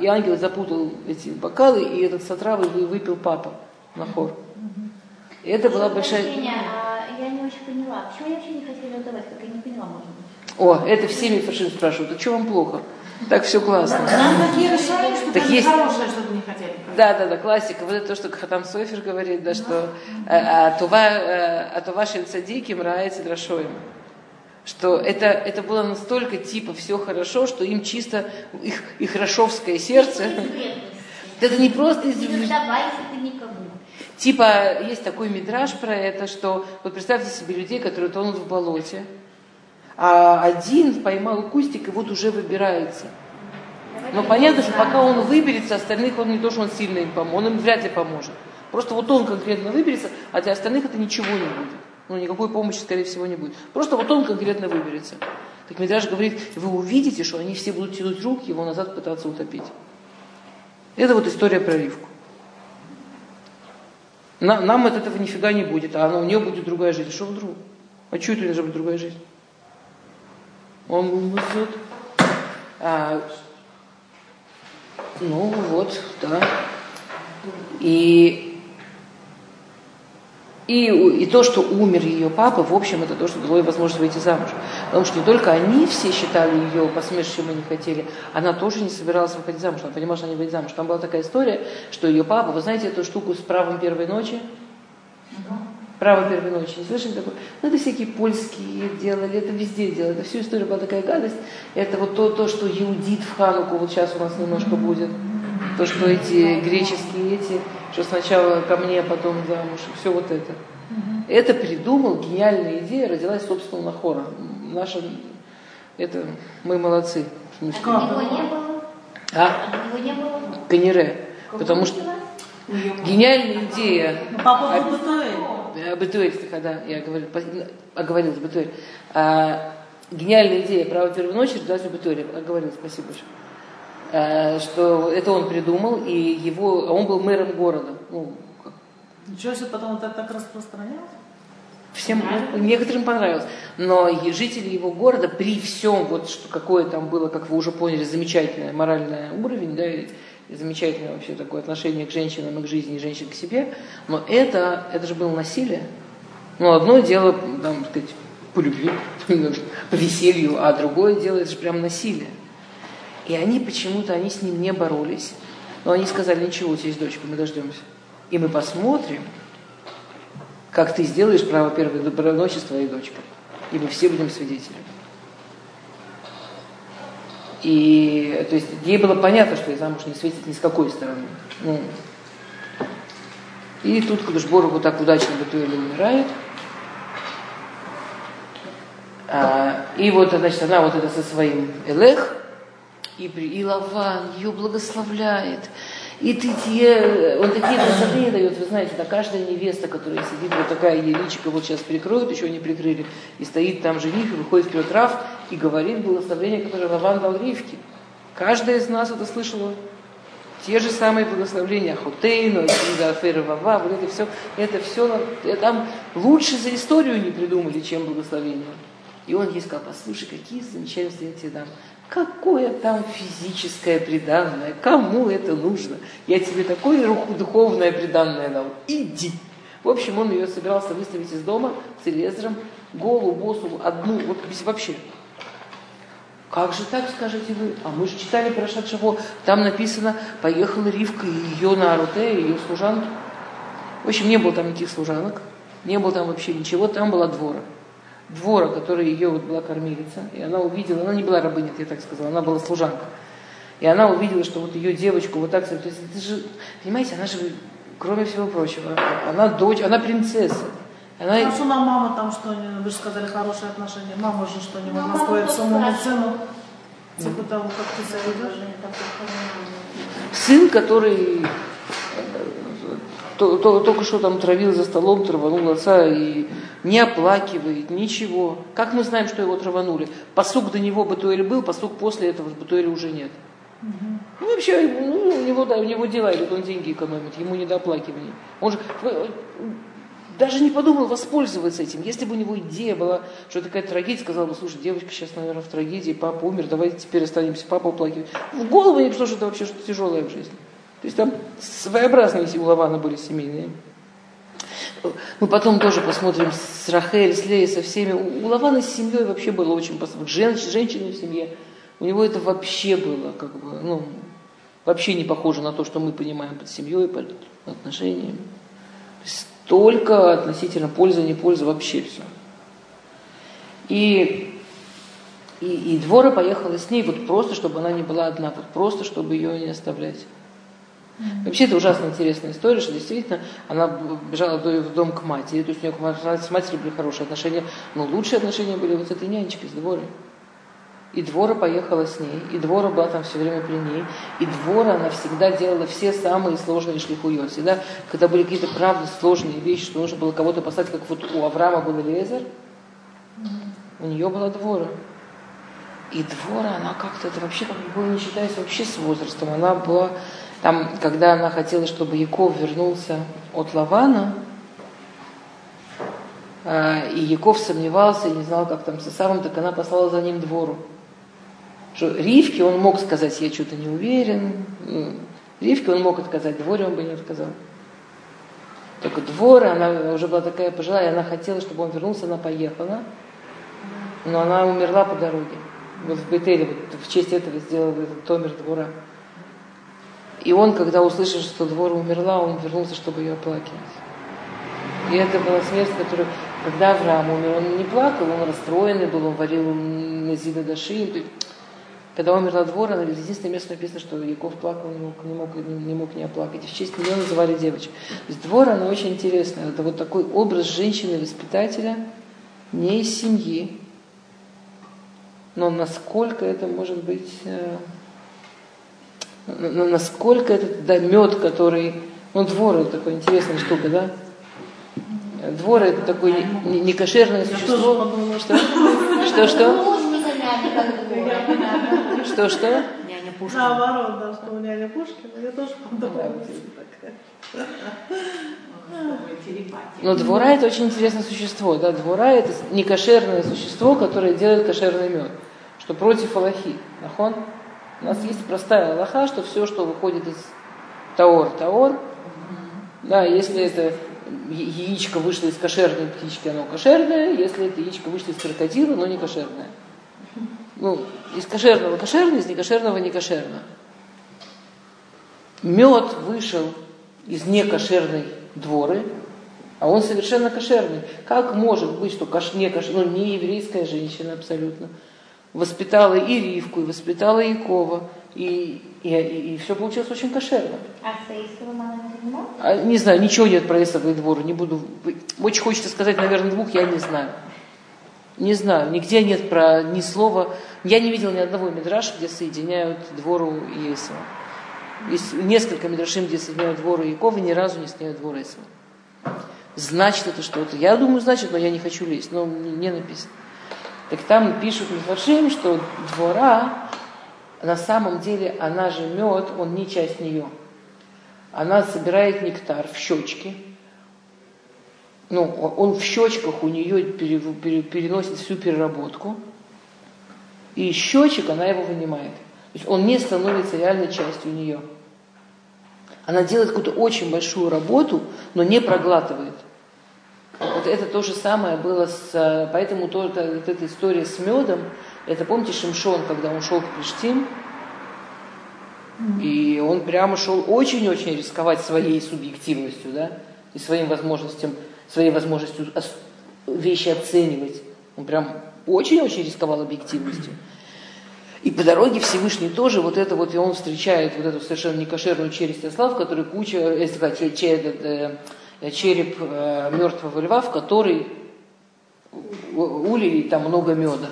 и ангел запутал эти бокалы, и этот с отравой выпил папа Нахор. И это была большая... А я не очень поняла. Почему они вообще не хотели отдавать? Как я не поняла, может быть. О, это все מפרשים спрашивают, а что вам плохо? Так все классно. Нам решали, что так есть... хорошее, чтобы не хотели. Да, да, да, классика. Вот это то, что Хатам Софер говорит, да, что э, а то ваши цадики мраете драшоем. Что это, это было настолько типа все хорошо, что им чисто их, их рашовское сердце. Это не просто из Типа, есть такой мидраж про это, что вот представьте себе людей, которые тонут в болоте, а один поймал кустик и вот уже выбирается. Но понятно, что пока он выберется, остальных он не то, что он сильно им поможет, он им вряд ли поможет. Просто вот он конкретно выберется, а для остальных это ничего не будет. Ну, никакой помощи, скорее всего, не будет. Просто вот он конкретно выберется. Так Медраж говорит, вы увидите, что они все будут тянуть руки, его назад пытаться утопить. Это вот история про Ривку. На, нам от этого нифига не будет, а у нее будет другая жизнь. Что вдруг? А что это должна быть другая жизнь? Он вот, а, ну вот, да. И, И, и то, что умер ее папа, в общем, это то, что дало ей возможность выйти замуж. Потому что не только они все считали ее посмешищем и не хотели, она тоже не собиралась выходить замуж. Она понимала, что она не выйдет замуж. Там была такая история, что ее папа, вы знаете эту штуку с правом первой ночи? Право первой ночи. Не слышали такое? Ну, это всякие польские делали, это везде делали. Это всю историю была такая гадость. Это вот то, то, что Иудит в Хануку вот сейчас у нас немножко будет. То, что эти греческие эти что сначала ко мне, а потом замуж, все вот это. Это придумал, гениальная идея, родилась, собственно, на хора. Наша, это, мы молодцы. А него не было? А? Его не было? Канере. Потому что гениальная идея. Ну, по поводу Бетуэль. Бетуэль, да, я говорил, оговорилась, Бетуэль. А, гениальная идея право первой ночи родилась у Бетуэля. Оговорилась, спасибо большое. Э, что это он придумал, и его, он был мэром города. Ну, Ничего себе, потом это так распространялось? Всем, некоторым понравилось. Но жители его города при всем, вот что какое там было, как вы уже поняли, замечательное моральный уровень, да, замечательное вообще такое отношение к женщинам и к жизни, и женщин к себе, но это, это же было насилие. Ну, одно дело, там, сказать, по любви, по веселью, а другое дело, это же прям насилие. И они почему-то, они с ним не боролись. Но они сказали, ничего, у тебя есть дочка, мы дождемся. И мы посмотрим, как ты сделаешь право первой ночи с твоей. И мы все будем свидетелями. И то есть ей было понятно, что ей замуж не светит ни с какой стороны. Ну, и тут Кудышбору вот так удачно Батуэля умирает. А, и вот, значит, она вот это со своим Элех, и, и Лаван ее благословляет. И ты те, он такие наставления дает, вы знаете, да каждая невеста, которая сидит, вот такая еличка, вот сейчас прикроют, еще не прикрыли, и стоит там жених, и выходит вперед Раф, и говорит благословение, которое Лаван дал Ривке. Каждая из нас это слышала. Те же самые благословления Хотейну, Афера Вава, вот это все, это все, там лучше за историю не придумали, чем благословение. И он ей сказал, послушай, какие замечательные я тебе дам. Какое там физическое преданное? Кому это нужно? Я тебе такое духовное преданное дал. Иди. В общем, он ее собирался выставить из дома с Элезером, голую, босу, одну, вот вообще. Как же так, скажете вы? А мы же читали про Шатшаво. Там написано, поехала Ривка и ее на Аруте, ее служанки. В общем, не было там никаких служанок, не было там вообще ничего, там была двора двора, которая ее вот была кормилица, и она увидела, она не была рабыня, я так сказала, она была служанка. И она увидела, что вот ее девочку вот так, то есть это же, понимаете, она же, кроме всего прочего, она дочь, она принцесса. Она... А что на мама там что, вы же сказали хорошие отношения, мама же что, не могла стоить самому цену? Типа того, как ты себя ведешь? Сын, который то, то, только что там травил за столом, траванул отца и не оплакивает, ничего. Как мы знаем, что его траванули? Посук до него Батуэль был, посук после этого Батуэля уже нет. Угу. Ну, вообще, ну, у него, да, у него дела идут, он деньги экономит, ему не до оплакивания. Он же даже не подумал воспользоваться этим. Если бы у него идея была, что такая трагедия, сказал бы, слушай, девочка сейчас, наверное, в трагедии, папа умер, давайте теперь останемся, папа оплакивает. В голову не пришло, что это вообще что-то тяжелое в жизни. То есть там своеобразные у Лавана были семейные. Мы потом тоже посмотрим с Рахель, с Леей, со всеми. У Лавана с семьей вообще было очень женщина, женщина в семье. У него это вообще было, как бы, ну, вообще не похоже на то, что мы понимаем под семьей, под отношениями. Только относительно пользы, не пользы, вообще все. И, и, и Двора поехала с ней вот просто, чтобы она не была одна, вот просто, чтобы ее не оставлять. Вообще это ужасно интересная история, что действительно она бежала в дом к матери, то есть у нее с матерью были хорошие отношения, но лучшие отношения были вот с этой нянечкой, с Дворой. И Двора поехала с ней, и Двора была там все время при ней, и Двора она всегда делала все самые сложные шлихуё. Всегда, когда были какие-то правда сложные вещи, что нужно было кого-то послать, как вот у Авраама был Элезер, у нее была Двора. И Двора, она как-то, это вообще как бы не считается вообще с возрастом, она была там, когда она хотела, чтобы Яков вернулся от Лавана, а, и Яков сомневался и не знал, как там со самым, так она послала за ним двору. Что Ривке он мог сказать, я что-то не уверен. Ривке он мог отказать, дворе он бы не отказал. Только двор, она уже была такая пожилая, она хотела, чтобы он вернулся, она поехала, но она умерла по дороге. Вот в Бетеле, вот в честь этого сделал этот Томер двора. И он, когда услышал, что двор умерла, он вернулся, чтобы ее оплакивать. И это была смерть, которую, когда Авраам умер, он не плакал, он расстроенный был, он варил Назида Даши. Когда умерла двора, единственное место написано, что Яков плакал, не мог, не мог, не мог не оплакать. И в честь нее называли девочек. То есть двор, она очень интересная. Это вот такой образ женщины-воспитателя, не из семьи, но насколько это может быть, э, насколько это да, мед, который, ну двор это такая интересная штука, да? Двор это такое некошерное существо. Что? Что, что? Что, что? Няня Пушкина. Наоборот, да, что у няня Пушкина, я тоже подумала. Но двора это очень интересное существо. Да? Двора это некошерное существо, которое делает кошерный мед. Что против Аллахи. Нахон? У нас есть простая Аллаха, что все, что выходит из Таор, Таор, да, если это яичко вышло из кошерной птички, оно кошерное, если это яичко вышло из крокодила, оно не кошерное ну, из кошерного кошерно, из некошерного некошерно. Мед вышел из некошерной дворы, а он совершенно кошерный. Как может быть, что кош, не, кош, ну, не еврейская женщина абсолютно, воспитала и Ривку, и воспитала Якова, и, и, и, и все получилось очень кошерно. А с Эйсовым она не занималась? А, не знаю, ничего нет про Эйсовый двор, не буду. Очень хочется сказать, наверное, двух, я не знаю. Не знаю, нигде нет про ни слова. Я не видел ни одного мидраша, где соединяют двору и Исава. Есть несколько мидрашим, где соединяют двору и Якова, ни разу не соединяют двор и Исава. Значит это что-то. Я думаю, значит, но я не хочу лезть, но не написано. Так там пишут мидрашим, что двора, на самом деле, она же мед, он не часть нее. Она собирает нектар в щечки, ну, он в щечках у нее переносит всю переработку, и щечек она его вынимает. То есть он не становится реальной частью нее. Она делает какую-то очень большую работу, но не проглатывает. Вот это то же самое было с... Поэтому то, это, вот эта история с медом, это помните Шимшон, когда он шел к Плештим, и он прямо шел очень-очень рисковать своей субъективностью, да, и своим возможностям своей возможностью вещи оценивать. Он прям очень-очень рисковал объективностью. И по дороге Всевышний тоже вот это вот, и он встречает вот эту совершенно некошерную челюсть осла, в которой куча, если сказать, череп, э, череп э, мертвого льва, в который улили там много меда.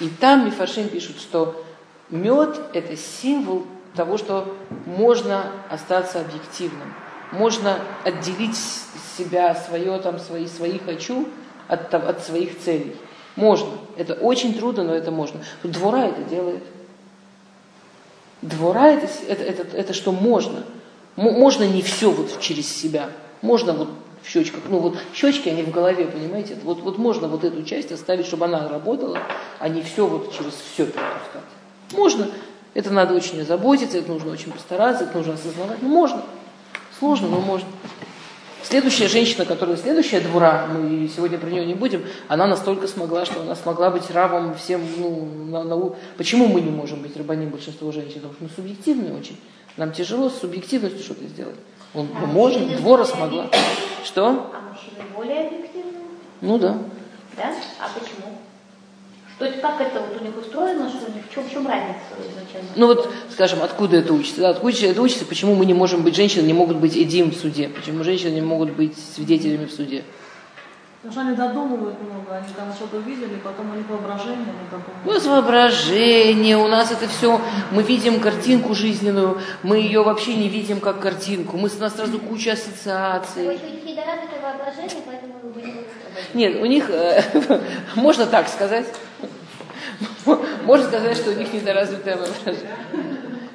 И там Мифашим пишут, что мед – это символ того, что можно остаться объективным можно отделить себя, свое, там, свои, свои хочу от, от своих целей. Можно. Это очень трудно, но это можно. Двора это делает. Двора это, это, это, это что можно. Можно не все вот через себя. Можно вот в щечках. Ну вот щечки, они в голове, понимаете? Вот, вот можно вот эту часть оставить, чтобы она работала, а не все вот через все перепускать. Можно. Это надо очень заботиться, это нужно очень постараться, это нужно осознавать. Ну, можно. Сложно, но можно. Следующая женщина, которая следующая двора, мы сегодня про нее не будем, она настолько смогла, что она смогла быть равом всем, ну, на, на, почему мы не можем быть рабаним большинство женщин? Потому что мы субъективны очень. Нам тяжело с субъективностью что-то сделать. Он, а мы можем, двора смогла. Что? А мужчины более объективны? Ну да. Да? А почему? То есть как это вот у них устроено, что у них, в чем, в чем разница изначально? Ну вот, скажем, откуда это учится? Да, откуда это учится, почему мы не можем быть, женщины не могут быть эдим в суде? Почему женщины не могут быть свидетелями в суде? Потому что они додумывают много, они там что-то увидели, потом у них воображение, они додумывают. У нас воображение, у нас это все, мы видим картинку жизненную, мы ее вообще не видим как картинку, мы, у нас сразу куча ассоциаций. Вы это воображение, поэтому вы не Нет, у них, э, можно так сказать, можно сказать, что у них недоразвитое воображение.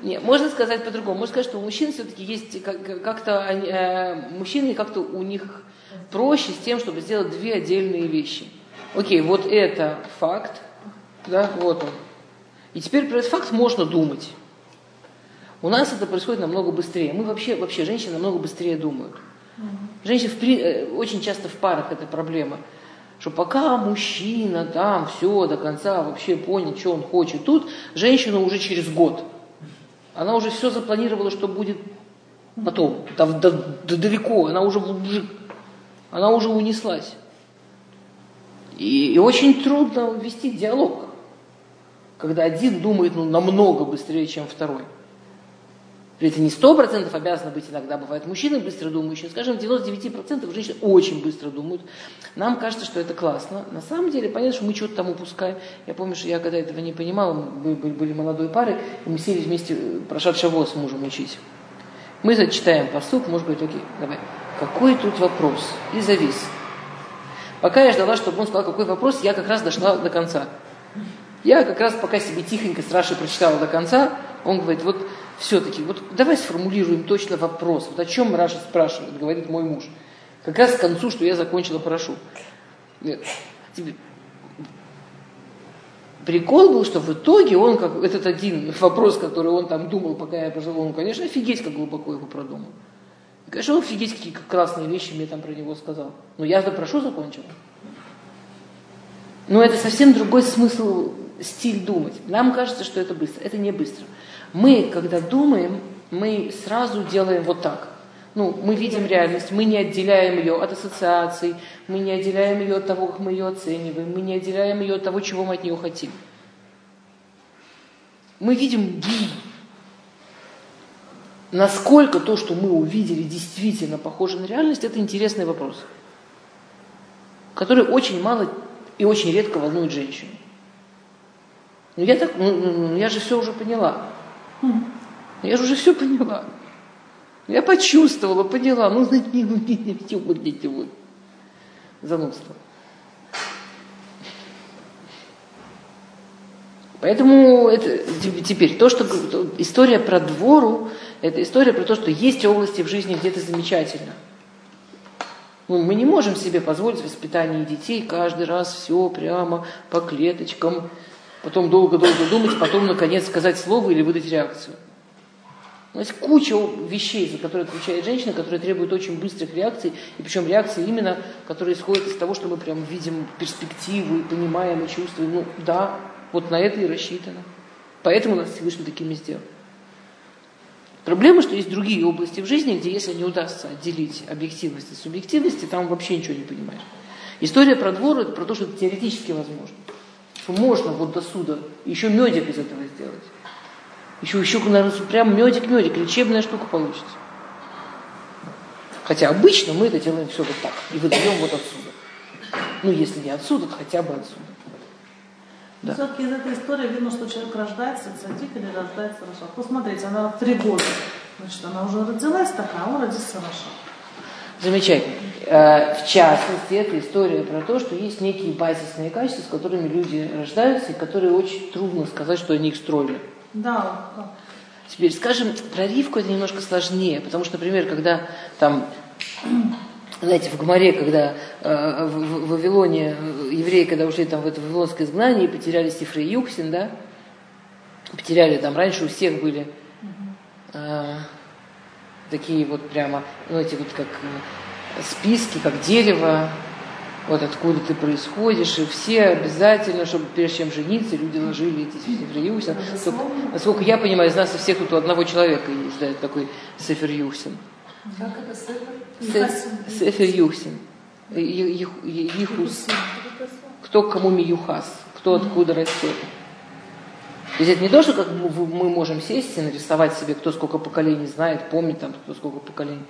Нет, можно сказать по-другому. Можно сказать, что у мужчин все-таки есть как-то, э, мужчины как-то у них проще с тем, чтобы сделать две отдельные вещи. Окей, вот это факт, да, вот он. И теперь про этот факт можно думать. У нас это происходит намного быстрее. Мы вообще, вообще женщины намного быстрее думают. Женщины в э, очень часто в парах это проблема. Что пока мужчина там все до конца вообще понял, что он хочет, тут женщина уже через год. Она уже все запланировала, что будет потом, да- да- да далеко, она уже, в- она уже унеслась. И, и очень трудно вести диалог, когда один думает ну, намного быстрее, чем второй. Это не сто процентов обязано быть иногда. Бывают мужчины быстро думающие. Скажем, 99% женщин очень быстро думают. Нам кажется, что это классно. На самом деле, понятно, что мы что-то там упускаем. Я помню, что я когда этого не понимала, мы были, молодой парой, и мы сели вместе э, прошат шаво с мужем учить. Мы зачитаем посук, может быть, окей, давай. Какой тут вопрос? И завис. Пока я ждала, чтобы он сказал, какой вопрос, я как раз дошла до конца. Я как раз пока себе тихонько с Рашей прочитала до конца, он говорит, вот все-таки, вот давай сформулируем точно вопрос. Вот о чем Раша спрашивает, говорит мой муж. Как раз к концу, что я закончила прошу. Нет, тебе- Прикол был, что в итоге он, как этот один вопрос, который он там думал, пока я прожила, он, конечно, офигеть, как глубоко его продумал. Конечно, он офигеть, какие классные вещи мне там про него сказал. Но я прошу закончила. Но это совсем другой смысл, стиль думать. Нам кажется, что это быстро. Это не быстро. Мы, когда думаем, мы сразу делаем вот так. Ну, мы видим реальность, мы не отделяем ее от ассоциаций, мы не отделяем ее от того, как мы ее оцениваем, мы не отделяем ее от того, чего мы от нее хотим. Мы видим «ди». Насколько то, что мы увидели, действительно похоже на реальность, это интересный вопрос, который очень мало и очень редко волнует женщину. Ну я так, ну, ну, ну, я же все уже поняла. Я же уже все поняла. Я почувствовала, поняла. Ну, знаете, не не все вот эти вот занудства. Поэтому это, те- теперь то, что история про двору, это история про то, что есть области в жизни, где это замечательно. Ну, мы не можем себе позволить воспитание детей каждый раз все прямо по клеточкам, потом долго-долго думать, потом, наконец, сказать слово или выдать реакцию. У нас куча вещей, за которые отвечает женщина, которые требуют очень быстрых реакций, и причем реакции именно, которые исходят из того, что мы прям видим перспективу и понимаем и чувствуем. Ну да, вот на это и рассчитано. Поэтому нас Всевышний такими сделал. Проблема, что есть другие области в жизни, где если не удастся отделить объективность от субъективности, там вообще ничего не понимаешь. История про двор это про то, что это теоретически возможно. Что можно вот до суда еще медик из этого сделать. Еще, еще наверное, прям медик-медик, лечебная штука получится. Хотя обычно мы это делаем все вот так и выдаем вот отсюда. Ну, если не отсюда, то хотя бы отсюда. Да. Все-таки из этой истории видно, что человек рождается цадик или рождается רשע. Посмотрите, она в три года. Значит, она уже родилась такая, а он родится רשע. Замечательно. Э, В частности, это история про то, что есть некие базисные качества, с которыми люди рождаются, и которые очень трудно сказать, что они их строили. Да, да. Теперь, скажем, про Ривку это немножко сложнее, потому что, например, когда там, знаете, в Гмаре, когда э, в, Вавилоне э, евреи, когда ушли там в это вавилонское изгнание и потеряли Сифры и Юксин, да, потеряли там, раньше у всех были э, такие вот прямо, ну, эти вот как э, списки, как дерево, вот откуда ты происходишь, и все обязательно, чтобы прежде чем жениться, люди ложили эти Сефер Юсин. Насколько я понимаю, из нас у всех тут у одного человека есть, да, такой Сефер Юсин. Как это Сефер Юсин. Ю- Ю- Ю- Юхус. Кто кому миюхас, кто откуда растет. То есть это не то, что как мы можем сесть и нарисовать себе, кто сколько поколений знает, помнит там, кто сколько поколений.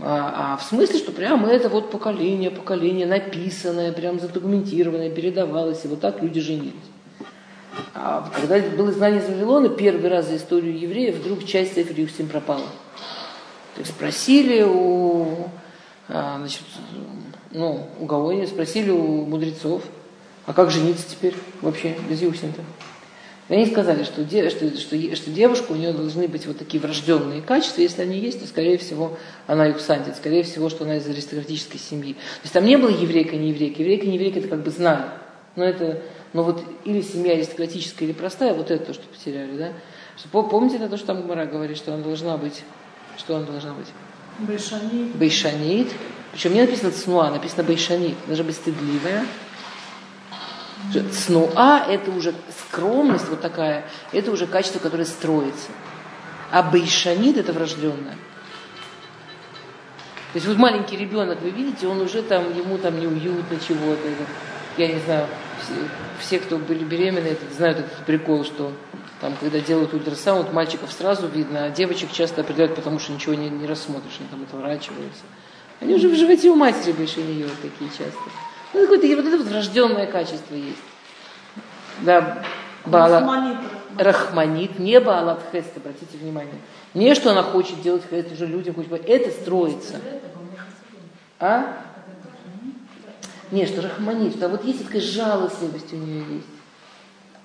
А, а в смысле, что прямо это вот поколение, поколение написанное, прям задокументированное, передавалось, и вот так люди женились. А когда было знание из Вавилона, первый раз за историю евреев, вдруг часть Сефер Юхсим пропала. То есть спросили у, а, значит, ну, у Гаони, спросили у мудрецов, а как жениться теперь вообще без Юхсин-то? И они сказали, что, что, что, что девушка, у нее должны быть вот такие врожденные качества, если они есть, то, скорее всего, она юксантит, скорее всего, что она из аристократической семьи. То есть там не было еврейка, не еврейка. Еврейка, не еврейка, это как бы знали. Но это, но вот или семья аристократическая, или простая, вот это то, что потеряли, да? Что, по- помните это то, что там Гмара говорит, что она должна быть, что она должна быть? Бейшани. Бейшанит. Причем не написано цнуа, написано бейшанит. Должна быть стыдливая. Цнуа – это уже скромность вот такая, это уже качество, которое строится. А бейшанит – это врожденное. То есть вот маленький ребенок, вы видите, он уже там, ему там неуютно чего-то. Я не знаю, все, все, кто были беременны, знают этот прикол, что там, когда делают ультрасаунд, мальчиков сразу видно, а девочек часто определяют, потому что ничего не, не рассмотришь, они там отворачиваются. Они уже в животе у матери больше нее такие часто. Ну, какое-то вот это вот врожденное качество есть. Да, Баала, Рахманит. Рахманит, не Баалат Хест, обратите внимание. Не, что она хочет делать Хест уже людям, хочет, это строится. А? Не, что Рахманит, что вот есть такая жалостливость у нее есть.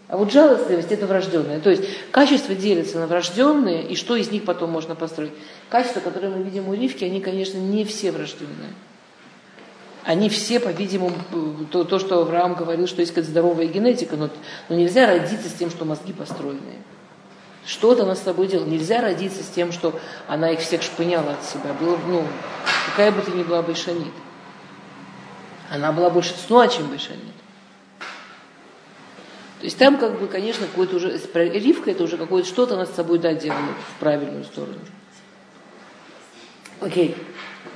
А вот жалостливость это врожденное. То есть качества делятся на врожденные, и что из них потом можно построить. Качества, которые мы видим у Ривки, они, конечно, не все врожденные. Они все, по-видимому, то, то, что Авраам говорил, что есть здоровая генетика, но, но нельзя родиться с тем, что мозги построенные. Что-то она с собой делала. Нельзя родиться с тем, что она их всех шпыняла от себя. Было, ну, какая бы ты ни была Байшанит. Она была больше цнуа, чем Байшанит. То есть там, как бы, конечно, какой-то уже, Ривка это уже какое-то что-то она с собой, да, делала в правильную сторону. Окей.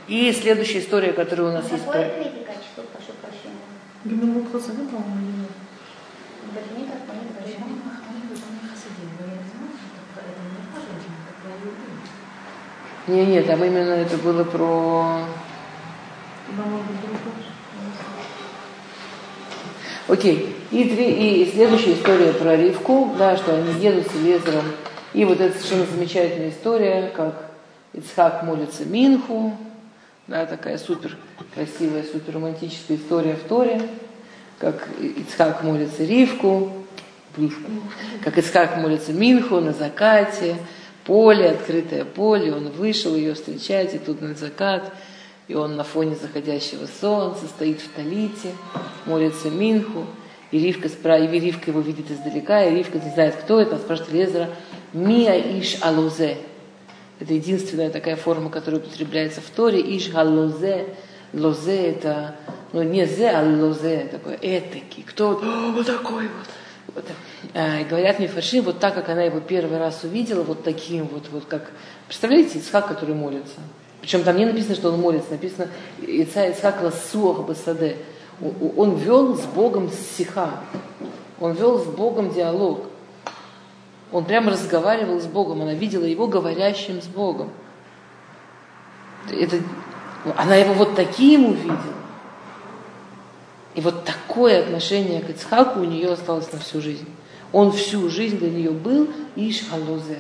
И следующая история, которая у нас есть. Какое третье качество, прошу прощения? Гимнул кто один, по-моему. Не, не, там именно это было про... Тогда может быть другой. Окей. И, три, и следующая история про Ривку, да, что они едут с Лезером. И вот эта совершенно замечательная история, как Ицхак молится Минху, да, такая супер красивая, супер романтическая история в Торе, как Ицхак молится Ривку, Ривку, как Ицхак молится Минху на закате, поле, открытое поле, он вышел ее встречать, и тут на закат, и он на фоне заходящего солнца стоит в талите, молится Минху, и Ривка, спра... и Ривка его видит издалека, и Ривка не знает, кто это, она спрашивает Лезера, Мия Иш Алозе. Это единственная такая форма, которая употребляется в Торе, Иш Алозе. Лозе это, ну не зе, а лозе, такой этакий. Кто вот, «О, вот такой вот. Вот. А, и говорят мне фарши, вот так, как она его первый раз увидела, вот таким вот, вот как, представляете, Ицхак, который молится. Причем там не написано, что он молится, написано Ица Ицхак Ласуах Басаде. Он- вел с Богом сиха. Он вел с Богом диалог. Он прямо разговаривал с Богом. Она видела его говорящим с Богом. Это, она его вот таким увидела. И вот такое отношение к Ицхаку у нее осталось на всю жизнь. Он всю жизнь для нее был Иш Халозе.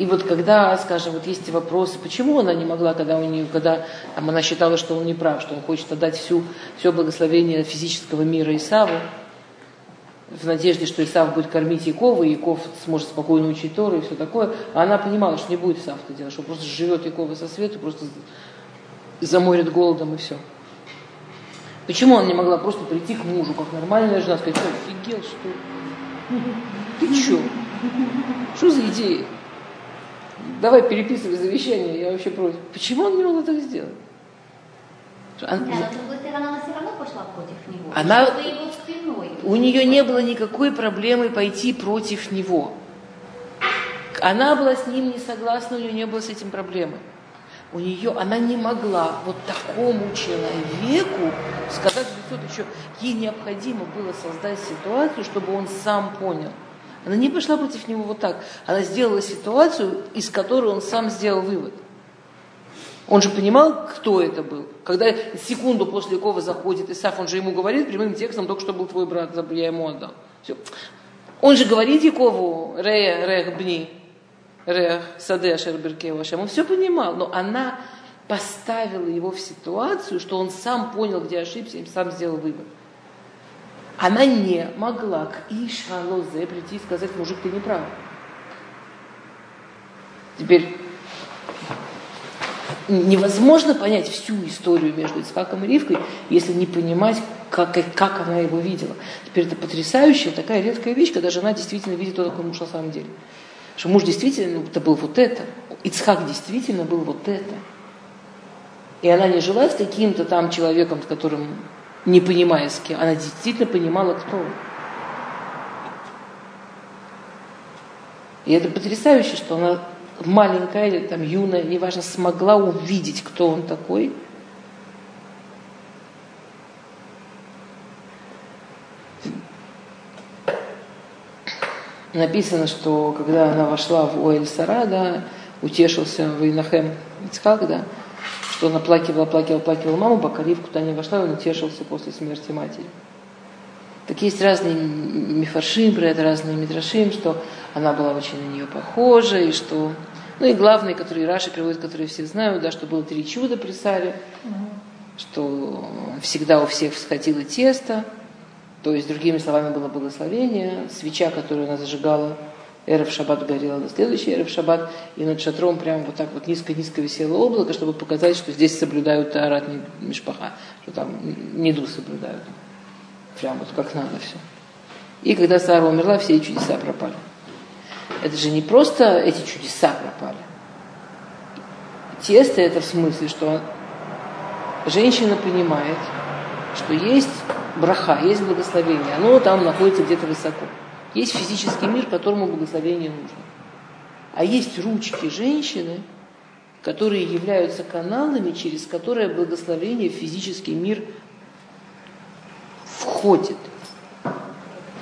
И вот когда, скажем, вот есть вопросы, почему она не могла, когда у нее, когда там, она считала, что он не прав, что он хочет отдать всю, все благословение физического мира Исаву, в надежде, что Исав будет кормить Якова, и Яков сможет спокойно учить Тору и все такое. А она понимала, что не будет Исав это делать, что просто живет Якова со свету, просто заморит голодом и все. Почему она не могла просто прийти к мужу, как нормальная жена, сказать, что офигел, что ли? Ты че? Что за идеи? Давай переписывай завещание, я вообще против. Почему она не могла так сделать? Она- Да, но с другой стороны, она все равно пошла против него. Она- его спиной. У нее не было никакой проблемы пойти против него. Она была с ним не согласна, у нее не было с этим проблемы. У нее, она не могла вот такому человеку сказать лицо, еще ей необходимо было создать ситуацию, чтобы он сам понял. Она не пошла против него вот так. Она сделала ситуацию, из которой он сам сделал вывод. Он же понимал, кто это был. Когда секунду после Якова заходит Исаф, он же ему говорит прямым текстом, только что был твой брат, я ему отдал. Все. Он же говорит Якову, Рея, Рех Бни, Рех Саде Ашерберке Вашем. Он все понимал, но она поставила его в ситуацию, что он сам понял, где ошибся, и сам сделал вывод. Она не могла к Ишалозе прийти и сказать, мужик, ты не прав. Теперь невозможно понять всю историю между Ицхаком и Ривкой, если не понимать, как, как она его видела. Теперь это потрясающая, такая редкая вещь, когда жена действительно видит, кто такой муж на самом деле. Что муж действительно это был вот это. Ицхак действительно был вот это. И она не жила с каким-то там человеком, с которым не понимая с кем. Она действительно понимала, кто он. И это потрясающе, что она маленькая или там юная, неважно, смогла увидеть, кто он такой. Написано, что когда она вошла в Оэль Сара, да, утешился Вейнахем Ицхак, да, что она плакивала, плакивала, плакивала маму, пока Ривка туда не вошла, и он утешился после смерти матери. Так есть разные мифаршим про это, разные мидрашим, что она была очень на нее похожа, и что... Ну и главный, который Раши приводит, который все знают, да, что было три чуда при Саре, что всегда у всех всходило тесто, то есть, другими словами, было благословение, свеча, которую она зажигала, Эров Шаббат горела на следующий Эров Шаббат, и над шатром прямо вот так вот низко-низко висело облако, чтобы показать, что здесь соблюдают Таарат Мишпаха, что там неду соблюдают. Прям вот как надо все. И когда Сара умерла, все эти чудеса пропали. Это же не просто эти чудеса пропали. Тесто это в смысле, что женщина понимает, что есть браха, есть благословение, оно там находится где-то высоко. Есть физический мир, которому благословение нужно. А есть ручки женщины, которые являются каналами, через которые благословение в физический мир входит.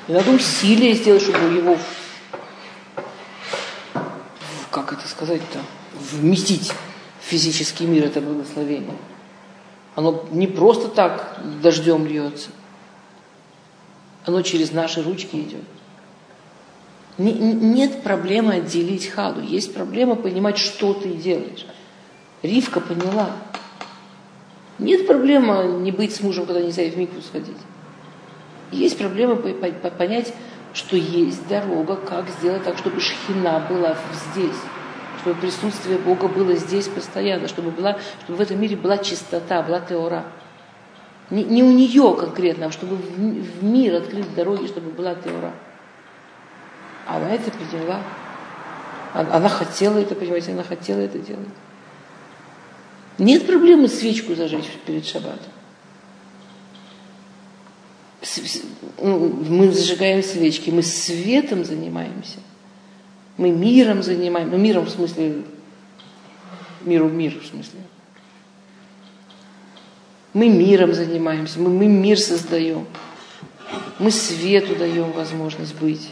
И надо усилие сделать, чтобы его, как это сказать-то, вместить в физический мир это благословение. Оно не просто так дождем льется. Оно через наши ручки идет. Нет проблемы отделить хаду. Есть проблема понимать, что ты делаешь. Ривка поняла. Нет проблемы не быть с мужем, когда нельзя и в микву сходить. Есть проблема понять, что есть дорога, как сделать так, чтобы шхина была здесь, чтобы присутствие Бога было здесь постоянно, чтобы, была, чтобы в этом мире была чистота, была теора. Не, не у нее конкретно, а чтобы в, в мир открыть дороги, чтобы была теора. Она это приняла. Она, хотела это, понимаете, она хотела это делать. Нет проблемы свечку зажечь перед шаббатом. Ну, мы зажигаем свечки, мы светом занимаемся. Мы миром занимаемся. Ну, миром в смысле, миру мир в смысле. Мы миром занимаемся, мы, мы мир создаем. Мы свету даем возможность быть.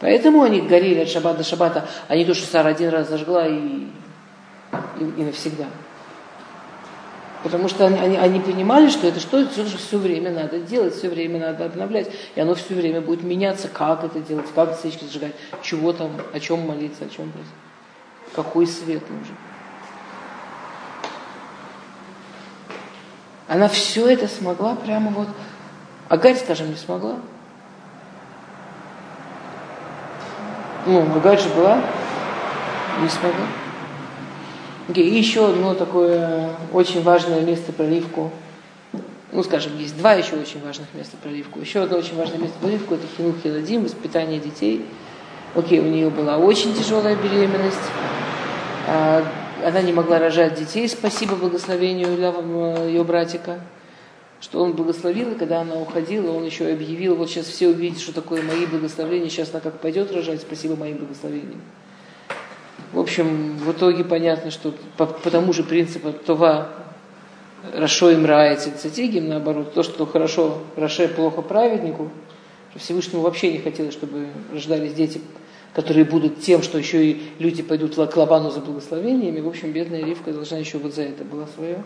Поэтому они горели от шаббата до шаббата, а не то, что Сара один раз зажгла и, и, и навсегда. Потому что они, они, они понимали, что это что, это же все время надо делать, все время надо обновлять. И оно все время будет меняться, как это делать, как свечки зажигать, чего там, о чем молиться, о чем просить. Какой свет нужен. Она все это смогла прямо вот. Агарь, скажем, не смогла. Ну, же была, не смогла. Okay. И еще одно такое очень важное место проливку. Ну, скажем, есть два еще очень важных места проливку. Еще одно очень важное место проливку – это хинух хиладим, воспитание детей. Окей, у нее была очень тяжелая беременность. А, она не могла рожать детей, спасибо благословению ее братика, что он благословил, и когда она уходила, он еще объявил, вот сейчас все увидят, что такое мои благословения, сейчас она как пойдет рожать, спасибо моим благословениям. В общем, в итоге понятно, что по, по тому же принципу Това хорошо им нравится цитигим, наоборот, то, что хорошо Раше, плохо праведнику, Всевышнему вообще не хотелось, чтобы рождались дети, которые будут тем, что еще и люди пойдут к Лабану за благословениями. В общем, бедная Ривка должна еще вот за это было свое.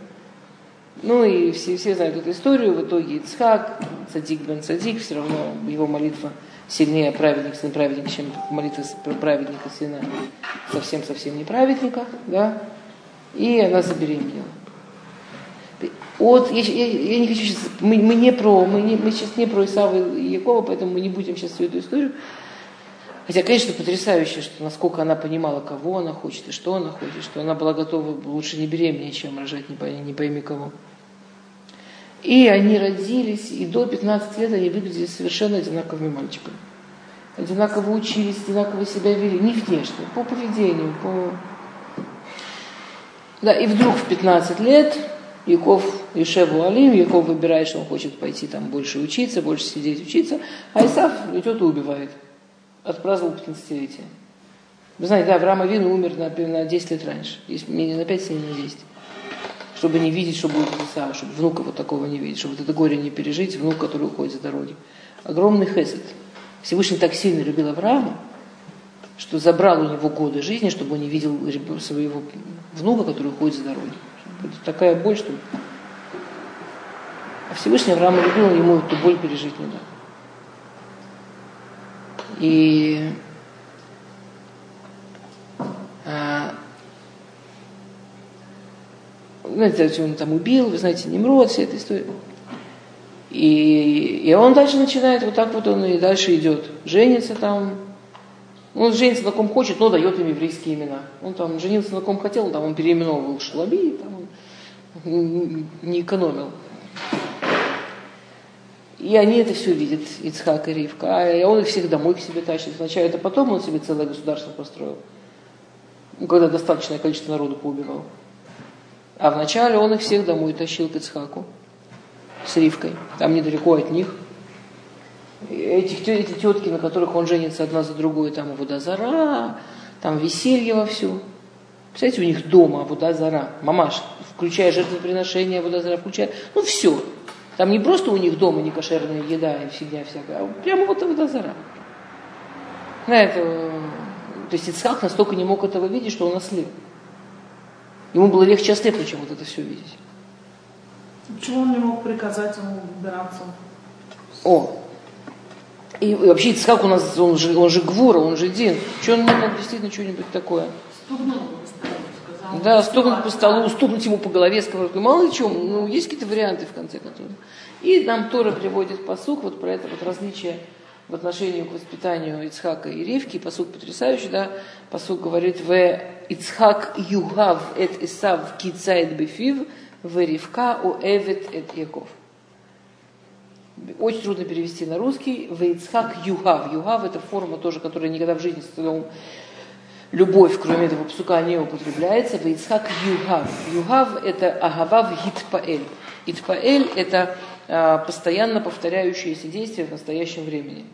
Ну и все, все знают эту историю. В итоге Ицхак, Цадик бен Цадик, все равно его молитва сильнее праведник, сын праведник, чем молитва праведника, сына совсем-совсем не праведника, да, и она забеременела. От, я, я, я не хочу сейчас, мы, мы не про, мы, не, мы сейчас не про Исава и Якова, поэтому мы не будем сейчас всю эту историю. Хотя, конечно, потрясающе, что насколько она понимала, кого она хочет и что она хочет, что она была готова лучше не беременеть, чем рожать не пойми, не пойми кого. И они родились, и до 15 лет они выглядели совершенно одинаковыми мальчиками. одинаково учились, одинаково себя вели, не внешне, по поведению, по... Да, и вдруг в 15 лет Яков Ишеву Алим, Яков выбирает, что он хочет пойти там больше учиться, больше сидеть учиться, а Исав идет и убивает. Отпраздновал 15-летие. Вы знаете, да, Авраам Авин умер на, на 10 лет раньше. Не на 5, не на 10. Чтобы не видеть, что будет Исава, чтобы внука вот такого не видеть, чтобы это горе не пережить, внук, который уходит за дороги. Огромный хесед. Всевышний так сильно любил Авраама, что забрал у него годы жизни, чтобы он не видел своего внука, который уходит за дороги. Это такая боль, что... А Всевышний Авраама любил, ему эту боль пережить не дал. И а, знаете, он там убил, вы знаете, Немрод, вся эта история. И, и он дальше начинает, вот так вот он и дальше идет. Женится там, он женится на ком хочет, но дает им еврейские имена. Он там женился на ком хотел, там он переименовывал Шлаби, там он не экономил. И они это все видят, Ицхак и Ривка. А он их всех домой к себе тащит. Сначала это потом он себе целое государство построил. Ну, когда достаточное количество народу поубивал. А вначале он их всех домой тащил к Ицхаку с Ривкой. Там недалеко от них. Этих, эти тетки, на которых он женится одна за другой, там Авудазара, там веселье вовсю. Представляете, у них дома Авудазара, мамаш, включая жертвоприношение Авудазара, включая, ну все. Там не просто у них дома некошерная еда и фигня всякая, а прямо вот Авудазара. На это, то есть Ицхак настолько не мог этого видеть, что он ослеп. Ему было легче ослепнуть, чем вот это все видеть. Почему он не мог приказать ему убираться? О, и вообще Ицхак у нас, он же, он же Гвура, он же Дин. Что он не мог действительно что-нибудь такое? Стукнул. Да, стукнуть по столу, стукнуть ему по голове сковородкой. Мало ли чем, ну, есть какие-то варианты, в конце концов. И нам Тора приводит посук вот про это вот различие в отношении к воспитанию Ицхака и Ривки. Посук потрясающий, да. Посук говорит, в Ицхак югав эт Исав кицайт бефив, в Ривка у эвет эт Яков. Очень трудно перевести на русский. В Ицхак югав. Югав это форма тоже, которая никогда в жизни с любовь, кроме этого псука, не употребляется. В Ицхак югав. Югав это агавав гитпаэль. Гитпаэль это а, постоянно повторяющиеся действия в настоящем времени.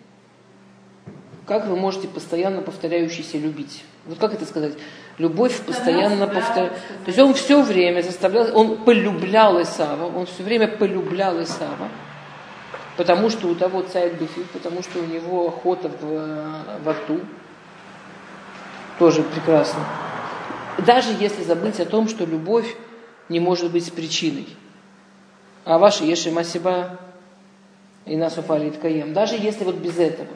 Как вы можете постоянно повторяющийся любить? Вот как это сказать? Любовь постоянно повторяет. То есть он все время заставлял, он полюблял Исава, он все время полюблял Исава, потому что у того царь Бефит, потому что у него охота в, во рту. Тоже прекрасно. Даже если забыть о том, что любовь не может быть причиной. А ваши Еши Масиба и Насу Фалит Каем. Даже если вот без этого.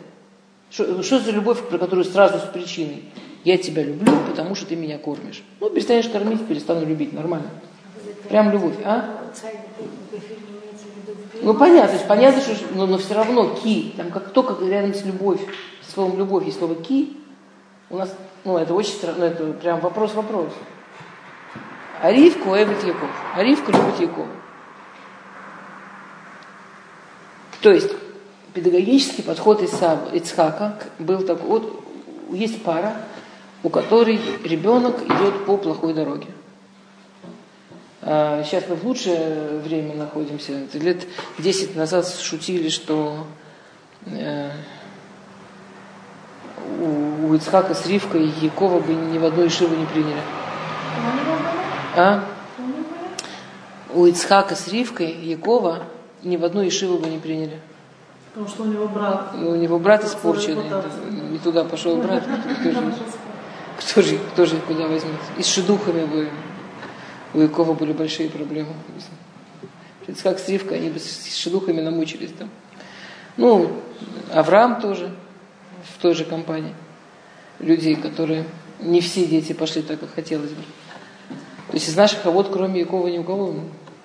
Что, за любовь, про которую сразу с причиной? Я тебя люблю, потому что ты меня кормишь. Ну, перестанешь кормить, перестану любить. Нормально. Прям любовь, а? Ну, понятно, понятно, что, но, но все равно ки, там как только рядом с любовь, с словом любовь есть слово ки, у нас, ну, это очень странно, ну, это прям вопрос-вопрос. А Ривку любит Яков. А Ривка любит Яков. То есть педагогический подход Исава, Ицхака был такой, вот есть пара, у которой ребенок идет по плохой дороге. А, сейчас мы в лучшее время находимся. Лет 10 назад шутили, что э, у, у Ицхака с Ривкой и Якова бы ни в одной шиву не приняли. А? У Ицхака с Ривкой Якова ни в одной Ишиву бы не приняли. Потому что у него брат. У него брат испорченный. Не туда пошел брат. Кто же, кто же, кто же куда возьмет? И с шедухами бы у Якова были большие проблемы. Как с Ривкой, они бы с шедухами намучились там. Ну, Авраам тоже в той же компании. Людей, которые не все дети пошли так, как хотелось бы. То есть из наших а вот кроме Якова ни у кого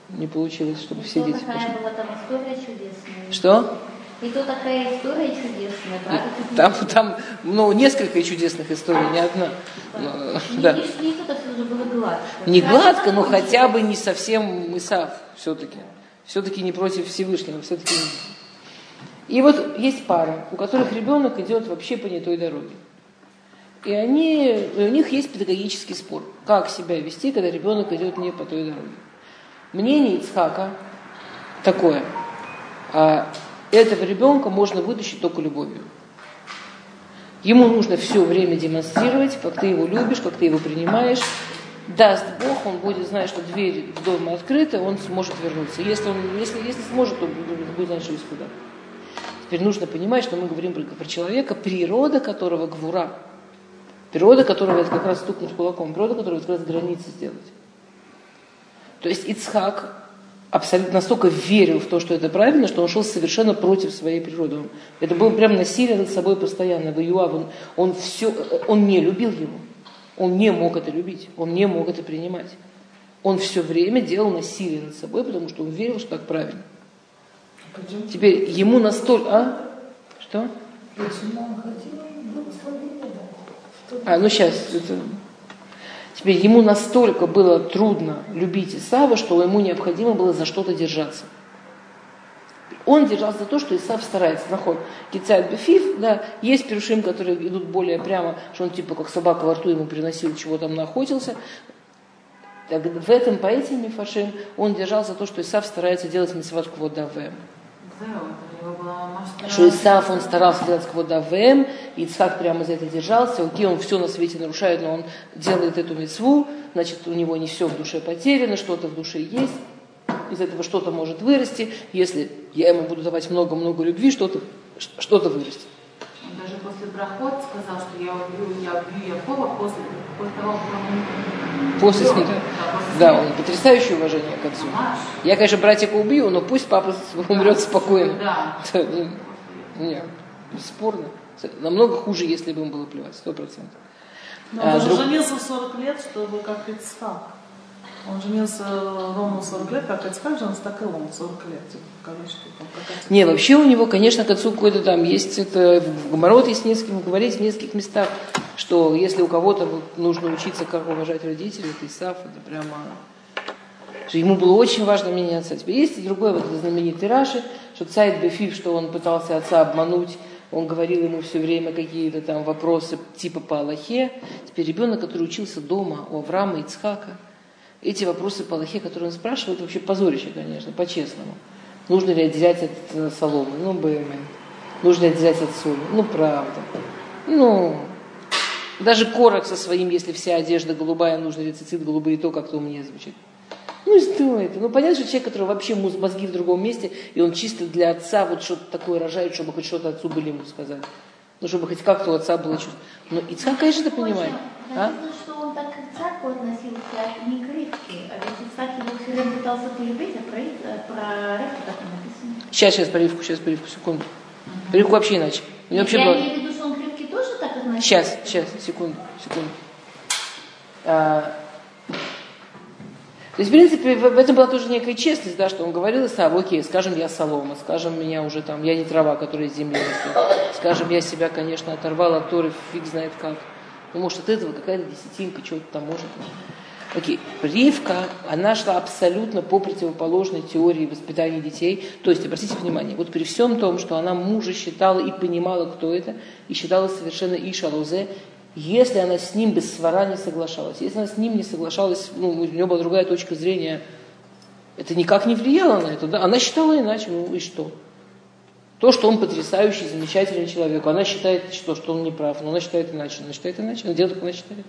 не получилось, чтобы все дети такая пошли. была там история чудесная. Что? И то такая история чудесная, правда? Там, там ну, несколько чудесных историй, не одна. Но, Не, да. не все уже было гладко. Не гладко, но хотя бы не совсем Исав все-таки. Все-таки не против Всевышнего, все-таки И вот есть пара, у которых ребенок идет вообще по не той дороге. И они, у них есть педагогический спор, как себя вести, когда ребенок идет не по той дороге. Мнение Ицхака такое. А этого ребенка можно вытащить только любовью. Ему нужно все время демонстрировать, как ты его любишь, как ты его принимаешь. Даст Бог, он будет знать, что дверь в дом открыта, он сможет вернуться. Если, он, если, если сможет, то будет знать, что есть куда. Теперь нужно понимать, что мы говорим про, про человека, природа которого гвура. Природа которого это как раз стукнуть кулаком, природа которого это как раз границы сделать. То есть Ицхак абсолютно настолько верил в то, что это правильно, что он шел совершенно против своей природы. Это было прям насилие над собой постоянно. Воював, он, он, все, он не любил его. Он не мог это любить, он не мог это принимать. Он все время делал насилие над собой, потому что он верил, что так правильно. Теперь ему настолько... А? Что? А, ну сейчас. Это... Теперь ему настолько было трудно любить Исава, что ему необходимо было за что-то держаться. Он держался за то, что Исав старается. Наход. Кицайт Бефиф, да, есть перушим, которые идут более прямо, что он типа как собака во рту ему приносил, чего там находился. Так, в этом поэте Мифашим он держался за то, что Исав старается делать мисват кводавем. Что Исаф, он старался делать кводавем, и Ицхак прямо за это держался. Окей, он все на свете нарушает, но он делает эту мецву, значит, у него не все в душе потеряно, что-то в душе есть. Из этого что-то может вырасти. Если я ему буду давать много-много любви, что-то что вырастет. Он даже после брахот сказал, что я убью, я убью Якова после, после смерти. Да, он потрясающее уважение к отцу. Я, конечно, братика убью, но пусть папа умрет спокойно. Да. Нет, бесспорно. Намного хуже, если бы ему было плевать, сто процентов. Но он а, друг... женился в 40 лет, чтобы как Ицхак. Он женился ровно 40 лет, как Ицхак женился, так и он 40 лет. Типа, что там Не, вообще у него, конечно, к отцу какой-то там есть, это в Гоморот есть несколько, говорить в нескольких местах, что если у кого-то нужно учиться, как уважать родителей, это Исаф, это прямо что ему было очень важно меняться. Теперь есть и другой вот знаменитый Раши, что Цайд Бефив, что он пытался отца обмануть, он говорил ему все время какие-то там вопросы типа по Аллахе. Теперь ребенок, который учился дома у Авраама и Ицхака, эти вопросы по Аллахе, которые он спрашивает, вообще позорище, конечно, по-честному. Нужно ли отделять от э, соломы? Ну, бэмен. Нужно ли отделять от соли? Ну, правда. Ну, даже корок со своим, если вся одежда голубая, нужно ли цицит голубые, то как-то у меня звучит. Ну, что это? Ну, понятно, что человек, который вообще мозги в другом месте, и он чисто для отца вот что-то такое рожает, чтобы хоть что-то отцу были ему сказать. Ну, чтобы хоть как-то у отца было чувство. Но Ицхак, конечно, это понимает. А? Ицхаку относился не к а ведь Ицхак его все время пытался полюбить, а про, про Ривку так и написано. Сейчас, сейчас, Ривку, сейчас, по Ривку, секунду. По Ривку вообще иначе. Я вообще было... имею в виду, что он к тоже так относился? Сейчас, сейчас, секунду, секунду. А, то есть, в принципе, в этом была тоже некая честность, да, что он говорил Исав, окей, скажем, я солома, скажем, меня уже там, я не трава, которая из земли растет, скажем, я себя, конечно, оторвал от Торы, фиг знает как. Ну, может, от этого какая-то десятинка, что-то там может. Окей, Ривка, она шла абсолютно по противоположной теории воспитания детей. То есть, обратите внимание, вот при всем том, что она мужа считала и понимала, кто это, и считала совершенно Ишалузе, если она с ним без свара не соглашалась, если она с ним не соглашалась, ну, у нее была другая точка зрения, это никак не влияло на это. Да? Она считала иначе, ну и что? То, что он потрясающий, замечательный человек, она считает, что, что он не прав, но она считает иначе, она считает иначе, она делает, как она считает.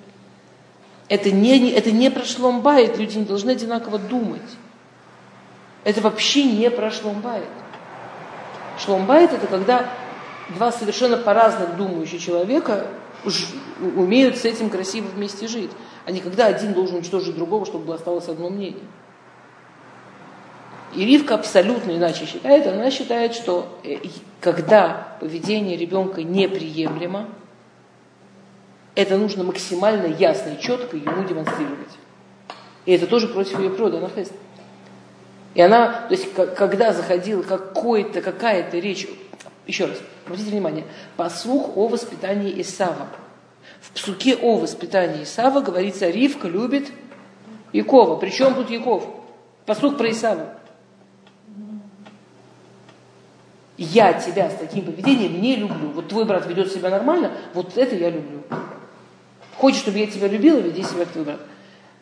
Это не, это не про шломбайт, люди не должны одинаково думать. Это вообще не про шломбайт. Шломбайт это когда два совершенно по-разному думающих человека умеют с этим красиво вместе жить, а не когда один должен уничтожить другого, чтобы осталось одно мнение. И Ривка абсолютно иначе считает. Она считает, что э, когда поведение ребенка неприемлемо, это нужно максимально ясно и четко ему демонстрировать. И это тоже против ее природы, она фест. И она, то есть, когда заходила какой-то, какая-то речь еще раз, обратите внимание, послух о воспитании Исава. В псуке о воспитании Исава говорится, Ривка любит Якова. Причем тут Яков? Послух про Исава. Я тебя с таким поведением не люблю. Вот твой брат ведет себя нормально, вот это я люблю. Хочешь, чтобы я тебя любила, веди себя как твой брат.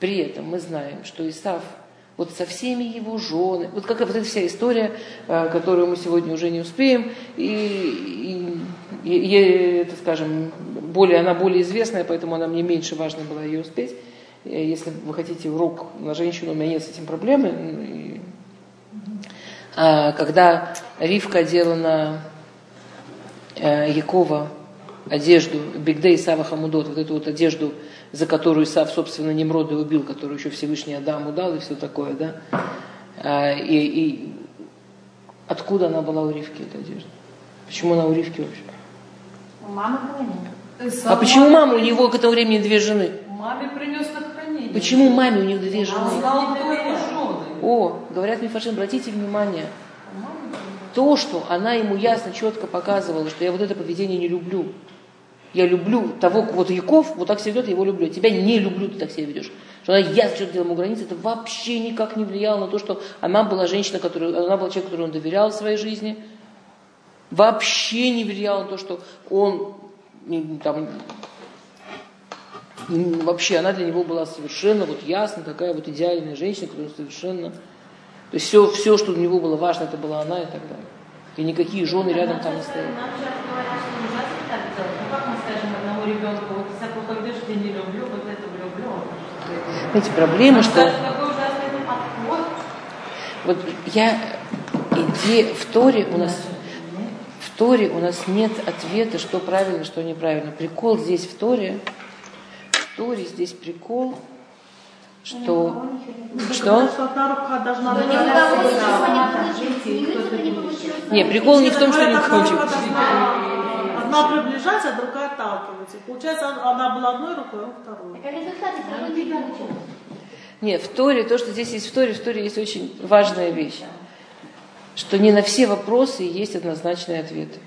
При этом мы знаем, что Исав вот со всеми его женами, вот как вот эта вся история, э, которую мы сегодня уже не успеем, и, и, и это, скажем, более, она более известная, поэтому она мне меньше важно было ее успеть. Э, если вы хотите урок на женщину, у меня нет с этим проблемы. А, когда Ривка одела на э, Якова одежду, Бигдей Сава Хамудот, вот эту вот одежду, за которую Исав, собственно, Немрода убил, которую еще Всевышний Адаму дал и все такое, да. А, и, и откуда она была у Ривки, эта одежда? Почему она у Ривки вообще? У мамы было нет. А почему мама у него к этому времени две жены? Маме принес на хранение. Почему маме у них две Он жены? знал, кто его жены. О, говорят Мифашим, обратите внимание, то, что она ему ясно, четко показывала, что я вот это поведение не люблю. Я люблю того, вот Яков вот так себя ведет, я его люблю. Тебя не люблю, ты так себя ведешь. Что она ясно что-то делала ему границы, это вообще никак не влияло на то, что она была женщина, которая, она была человек, которому он доверял в своей жизни. Вообще не влияло на то, что он там, вообще она для него была совершенно вот ясно, такая вот идеальная женщина, которая совершенно... То есть все, все, что для него было важно, это была она и так далее. И никакие жены рядом там не стояли. Нам сейчас говорят, что ужасно так делать. Ну как мы скажем одному ребенку, вот плохо ведешь, я не люблю, вот это люблю. Знаете, проблема, что... Вот я иде в Торе у нас в Торе у нас нет ответа, что правильно, что неправильно. Прикол здесь в Торе, в Торе здесь прикол, что что? Что не прикол не в том, что не должна- Одна приближается, а другая отталкивается. И Получается, она была одной рукой, а он второй. Так а результат все равно не. Нет, в Торе, то, что здесь есть в Торе, в Торе есть очень важная вещь, что не на все вопросы есть однозначные ответы.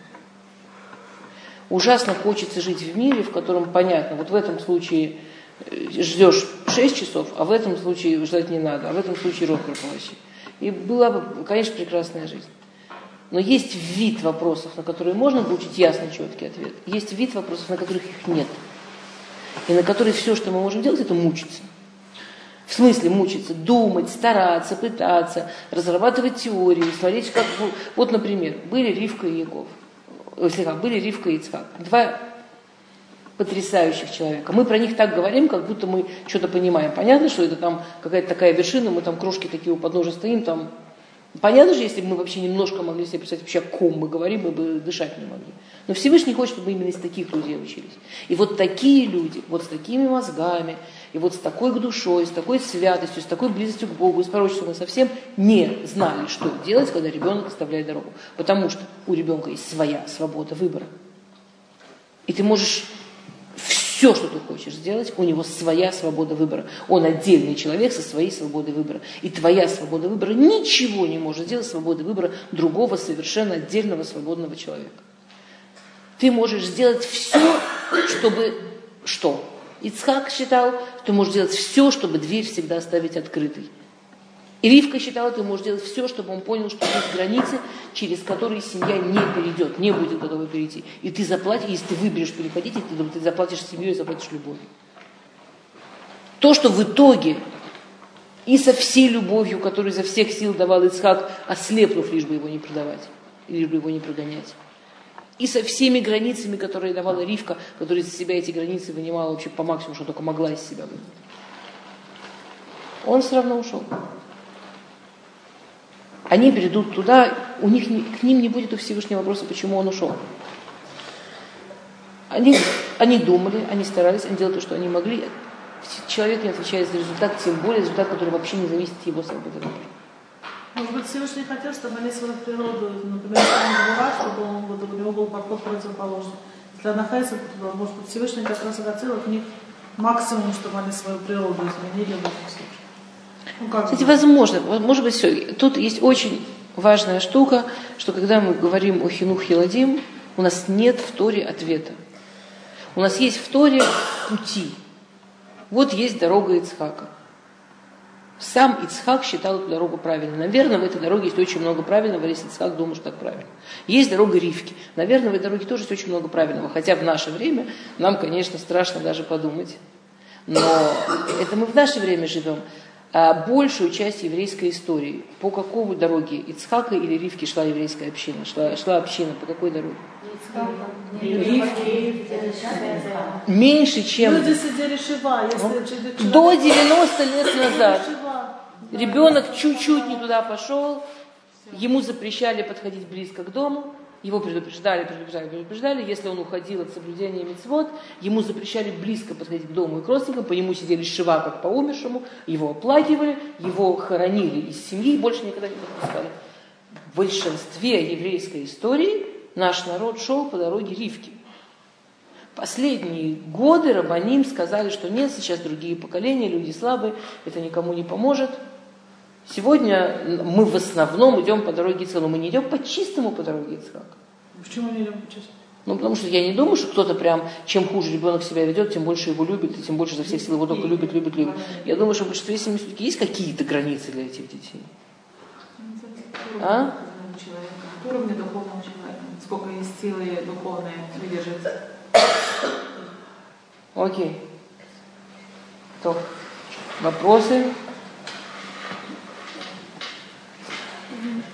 Ужасно хочется жить в мире, в котором понятно, вот в этом случае э, ждешь 6 часов, а в этом случае ждать не надо, а в этом случае рот прополощи. И была бы, конечно, прекрасная жизнь. Но есть вид вопросов, на которые можно получить ясный, четкий ответ. Есть вид вопросов, на которых их нет. И на которые все, что мы можем делать, это мучиться. В смысле мучиться, думать, стараться, пытаться, разрабатывать теории, смотреть, как... Вот, например, были Ривка и Яков. Слегка, были Ривка и Ицхак. Два потрясающих человека. Мы про них так говорим, как будто мы что-то понимаем. Понятно, что это там какая-то такая вершина, мы там крошки такие у подножия стоим, там Понятно же, если бы мы вообще немножко могли себе представить, вообще о ком мы говорим, мы бы дышать не могли. Но Всевышний хочет, чтобы мы именно из таких людей учились. И вот такие люди, вот с такими мозгами, и вот с такой душой, с такой святостью, с такой близостью к Богу, и с пророчеством, мы совсем не знали, что делать, когда ребенок оставляет дорогу. Потому что у ребенка есть своя свобода выбора. И ты можешь все, что ты хочешь сделать, у него своя свобода выбора. Он отдельный человек со своей свободой выбора. И твоя свобода выбора ничего не может сделать свободой выбора другого совершенно отдельного свободного человека. Ты можешь сделать все, чтобы что? Ицхак считал, что ты можешь делать все, чтобы дверь всегда оставить открытой. И Ривка считала, ты можешь делать все, чтобы он понял, что есть границы, через которые семья не перейдет, не будет готова перейти. И ты заплатишь, если ты выберешь переходить, ты, ты заплатишь семью и заплатишь любовью. То, что в итоге и со всей любовью, которую изо всех сил давал Ицхак, ослепнув, лишь бы его не продавать, лишь бы его не прогонять. И со всеми границами, которые давала Ривка, которая из себя эти границы вынимала вообще по максимуму, что только могла из себя вынуть. Он все равно ушел. Они придут туда, у них к ним не будет у Всевышнего вопроса, почему он ушел. Они, они думали, они старались, они делали то, что они могли. Человек не отвечает за результат, тем более результат, который вообще не зависит от его свободы. Может быть, Всевышний хотел, чтобы они свою природу, например, двора, чтобы он, вот, у него был подход противоположный. Если она Хесед, то, может быть, Всевышний как раз и хотел от них максимум, чтобы они свою природу изменили в этом случае. Ну, как Кстати, возможно, может быть, все. Тут есть очень важная штука, что когда мы говорим о хинух хиладим, у нас нет в Торе ответа. У нас есть в Торе пути. Вот есть дорога Ицхака. Сам Ицхак считал эту дорогу правильной. Наверное, в этой дороге есть очень много правильного, если Ицхак думал, что так правильно. Есть дорога Ривки. Наверное, в этой дороге тоже есть очень много правильного. Хотя в наше время нам, конечно, страшно даже подумать. Но это мы в наше время живем. А большую часть еврейской истории, по какой дороге Ицхака или Ривки шла еврейская община? Шла, шла община по какой дороге? Меньше, чем Люди сидели шива, если человек- до 90 лет назад. Ребенок чуть-чуть не туда пошел, ему запрещали подходить близко к дому, его предупреждали, предупреждали, предупреждали. Если он уходил от соблюдения мецвод, ему запрещали близко подходить к дому и к родственникам, по нему сидели шива, как по умершему, его оплакивали, его хоронили из семьи и больше никогда не подпускали. В большинстве еврейской истории наш народ шел по дороге Ривки. Последние годы Рабаним сказали, что нет, сейчас другие поколения, люди слабые, это никому не поможет. Сегодня мы в основном идем по дороге Ицхака, но мы не идем по чистому по дороге Ицхака. Почему не любят честно? Ну, потому что я не думаю, что кто-то прям, чем хуже ребенок себя ведет, тем больше его любит, и тем больше за всех сил его только любит, любит, любит. Я думаю, что в большинстве семей все-таки есть какие-то границы для этих детей. А? человека, от уровня духовного сколько есть силы духовные выдержать. Окей. То, вопросы?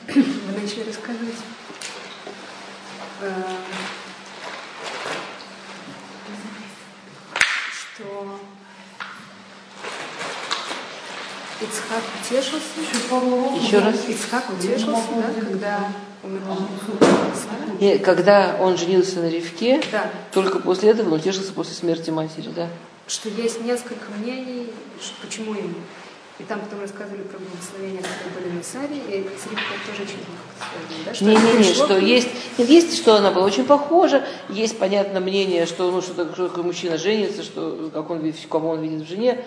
Вы начали рассказывать. э, Что Ицхак утешился. Еще раз. Ицхак утешился, да, когда. И когда он женился на Ривке, Да, только после этого он утешился после смерти матери, да? что есть несколько мнений, почему ему. И там потом рассказывали про благословения, которые были на Саре, и с Ривкой тоже очень связано, да? Не-не-не, что есть, нет, есть, что она была очень похожа, есть, понятно, мнение, что, ну, что такое, что мужчина женится, что, как он кого он видит в жене,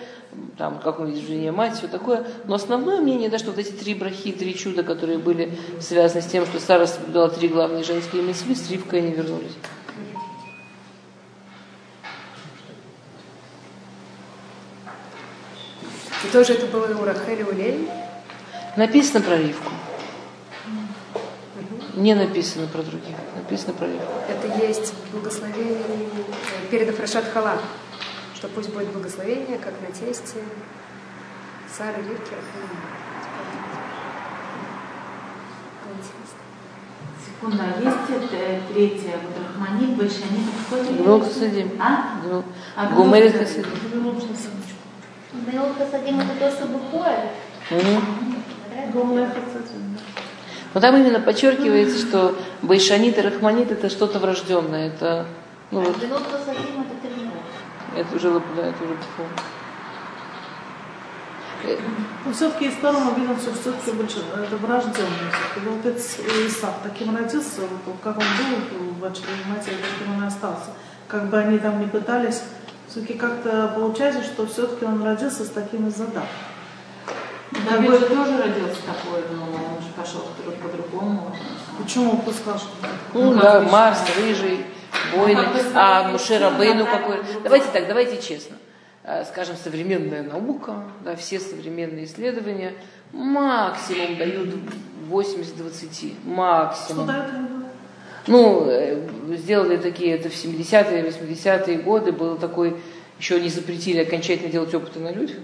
там, как он видит в жене мать, все такое. Но основное мнение, да, что вот эти три брахи, три чуда, которые были связаны с тем, что Сара соблюдала три главные женские митцвы, с Ривкой они вернулись. И тоже это было и у Рахели, у Леи. Написано про Ривку. Не написано про других, написано про Ривку. Это есть благословение перед Афрашат Что пусть будет благословение, как на тесте Сары. Рахели. Секунда, а есть э, третья, вот Рахманит, Байшанит, какой это? Гмил Хасидим. А? Гмил- А Гумерит Хасадим это то, что Хацатин, да. Но там именно подчеркивается, что Байшанит и Рахманит это что-то врожденное. Это, ну, вот, Меот Хасадим это уже, да, это уже духовно. Э, Но все-таки из второго мы видим, что все-таки больше это врожденность. Когда отец Исаак таким родился, вот, как он был в очереди матери, таким он и остался. Как бы они там не пытались, все-таки как-то получается, что все-таки он родился с таким из задатком. Давид же тоже родился такой, но он же пошел друг по-другому. Почему кто сказал, что? Ну, Ну, да, как Марс, Рыжий, Войны, а смотрите, Мушера Бейну так, какой. Давайте так, давайте честно. Э, Скажем, современная наука, да, все современные исследования максимум дают 80-20. Что Максимум. дает ему? Ну, э, сделали такие, это в 70-е, 80-е годы, был такой, еще не запретили окончательно делать опыты на людях,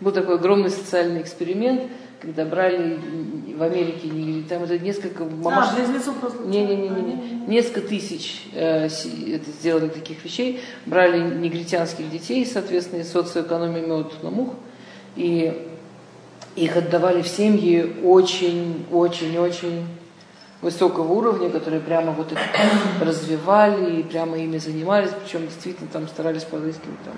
был такой огромный социальный эксперимент, когда брали в Америке, не- там это несколько А, мамаш- близнецов просто. не-не-не, несколько тысяч э, это сделали таких вещей, брали негритянских детей, соответственно, из социоэкономии мух, и их отдавали в семьи очень-очень-очень высокого уровня, которые прямо вот их развивали и прямо ими занимались, причем действительно там старались подыскивать там.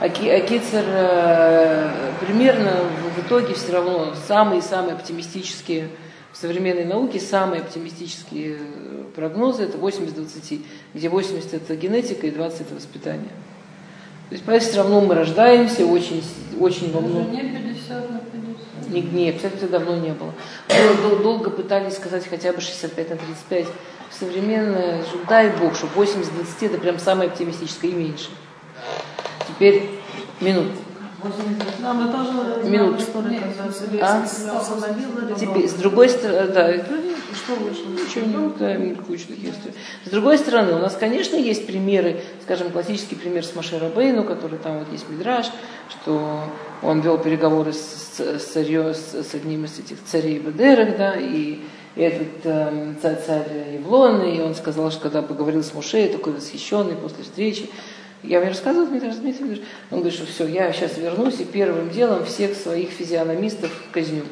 А, Ки- Кицер э, примерно в, итоге все равно самые-самые оптимистические в современной науке, самые оптимистические э, прогнозы это 80-20, где 80 это генетика и 20 это воспитание. То есть, поэтому все равно мы рождаемся очень, очень во многом. Не 50 на 50. Не, не, 50 давно не было. Дол- Долго пытались сказать хотя бы 65 на 35. Современное, дай бог, что 80-20 это прям самое оптимистическое и меньше. Теперь Минут. Вселенский А? Теперь, с другой стороны, да, это И что вышло? Ничего не да, мир куча таких историй. С другой стороны, у нас, конечно, есть примеры, скажем, классический пример с Маше Рабейну, который там вот есть Мидраж, что он вел переговоры с, с, с, царё- с- с одним из этих царей Бедерах, да, и этот эм, царь, царь Евлон, и он сказал, что когда поговорил с Моше, такой восхищенный после встречи, я мне рассказывал, Дмитрий Дмитриевич, он говорит, что все, я сейчас вернусь и первым делом всех своих физиономистов казню.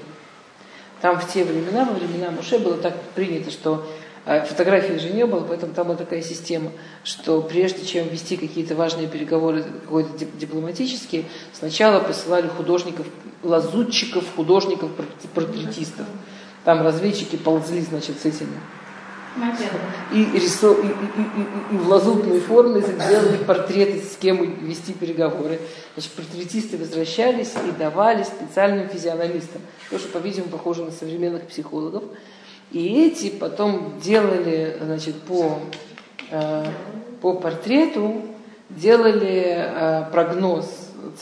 Там в те времена, во времена Муше было так принято, что э, фотографий же не было, поэтому там была такая система, что прежде чем вести какие-то важные переговоры, какой-то дип- дипломатические, сначала посылали художников, лазутчиков, художников, порт- портретистов. Там разведчики ползли, значит, с этими и, рису- и, и- и- и- в лазутной форме сделали портреты, с кем вести переговоры. Значит, портретисты возвращались и давали специальным физиономистам, то, что, по-видимому, похоже на современных психологов. И эти потом делали, значит, по, э, по портрету, делали э, прогноз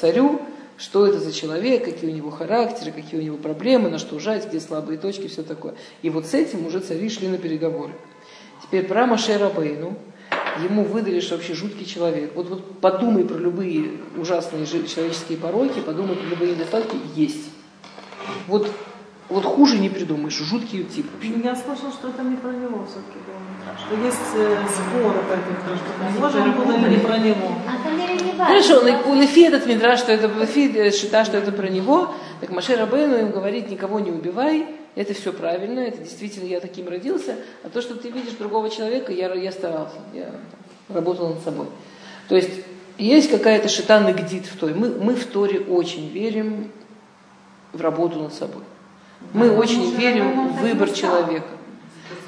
царю, что это за человек, какие у него характеры, какие у него проблемы, на что жать, где слабые точки, все такое. И вот с этим уже цари шли на переговоры. Теперь про Маше Рабейну. Ему выдали, что вообще жуткий человек. Вот, вот подумай про любые ужасные человеческие пороки, подумай про любые недостатки, есть. Вот, вот хуже не придумаешь, жуткий тип вообще. Я слышал, что это не про него все-таки было. Что есть э, споры по этим что похоже он был или не про него. Хорошо, у Лефи этот Мидраш, что это Лефи э, считает, что это про него, так Маше Рабейну им говорит, никого не убивай, это все правильно, это действительно я таким родился, а то, что ты видишь другого человека, я, я старался, я работал над собой. То есть есть какая-то шитан гдит в Торе. Мы, мы в Торе очень верим в работу над собой. Мы очень верим в выбор человека.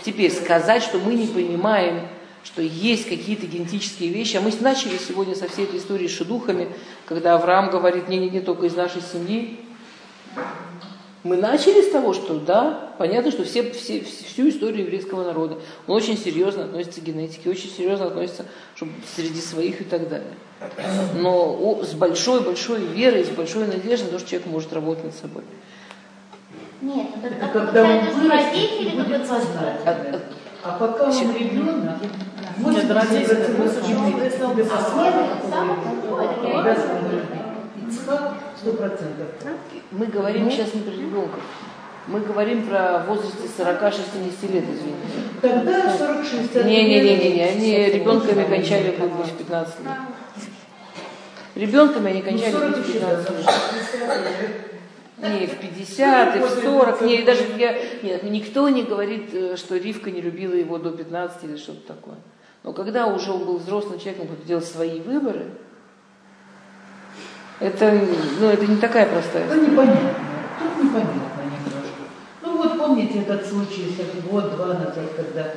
Теперь сказать, что мы не понимаем, что есть какие-то генетические вещи. А мы начали сегодня со всей этой истории с шедухами, когда Авраам говорит, не-не-не, только из нашей семьи. Мы начали с того, что да, понятно, что все, все, всю историю еврейского народа, он очень серьезно относится к генетике, очень серьезно относится чтобы среди своих и так далее. Но о- с большой-большой верой, с большой надеждой, на то, что человек может работать над собой. Нет, это, Это когда он вырастет родители и будет сознательным. А- пока он ребенок, Нет, родители, просто что он, если он без А осознанности, первый, самый плохой, это я обязан любить. Ицхак сто процентов. Мы говорим сейчас не про ребенка. Мы говорим про возрасте 40-60 лет, извините. Тогда 46 Не-не-не-не, они ребенками кончали в в 15 лет. Ребенками они кончали в 15 лет. Не, в 50, и в 40, не, даже я, нет, никто не говорит, э, что Ривка не любила его до 15 или что-то такое. Но когда уже он был взрослым человеком, он делал свои выборы, это, ну, это не такая простая Это непонятно. Тут непонятно немножко. Ну вот помните этот случай, год-два назад, когда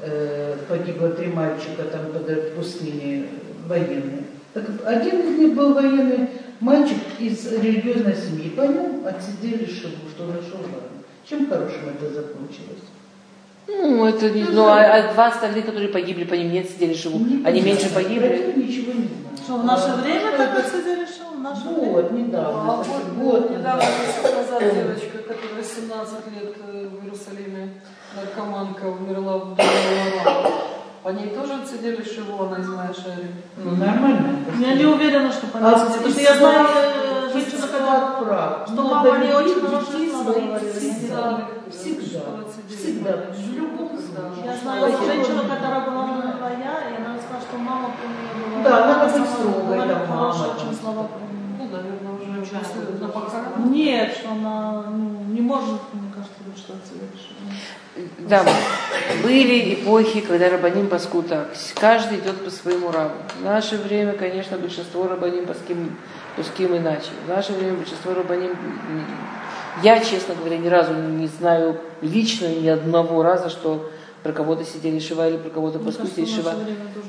э, погибло три мальчика там под пустыне военные. Так один из них был военный мальчик из религиозной семьи. По нему отсидели шибу, что нашел ладно. Чем хорошим это закончилось? Ну, это не, ну, а, а два остальных, которые погибли, по ним нет, сидели живут. Они меньше Про погибли. ничего не знаю. Что, в наше время так отсидели, что? В наше время? Вот, недавно. А вот год недавно, месяц назад, девочка, которая 17 лет э, в Иерусалиме, наркоманка, умерла в доме Ней тоже отсидели шиву, она из моей шари. Ну, нормально. Я не уверена, что А понятно. Потому что я знаю э, женщину, которая... что мама не очень хорошая говорила. всегда. Всегда. Всегда. В любом случае. Я знаю женщину, которая была моя, и она сказала, что мама про нее была. Да, она очень строгая, говорила да, мама хорошие там. очень слова. Ну, наверное, уже на похоронах. Нет, что она ну, не может, мне кажется, отсидели шиву. Да, были эпохи, когда рабаним паску так. Каждый идет по своему раву. В наше время, конечно, большинство рабаним паским, пуским иначе. В наше время большинство рабаним... Я, честно говоря, ни разу не знаю лично ни одного раза, что про кого-то сидели шива или про кого-то Мне паску сидели шива.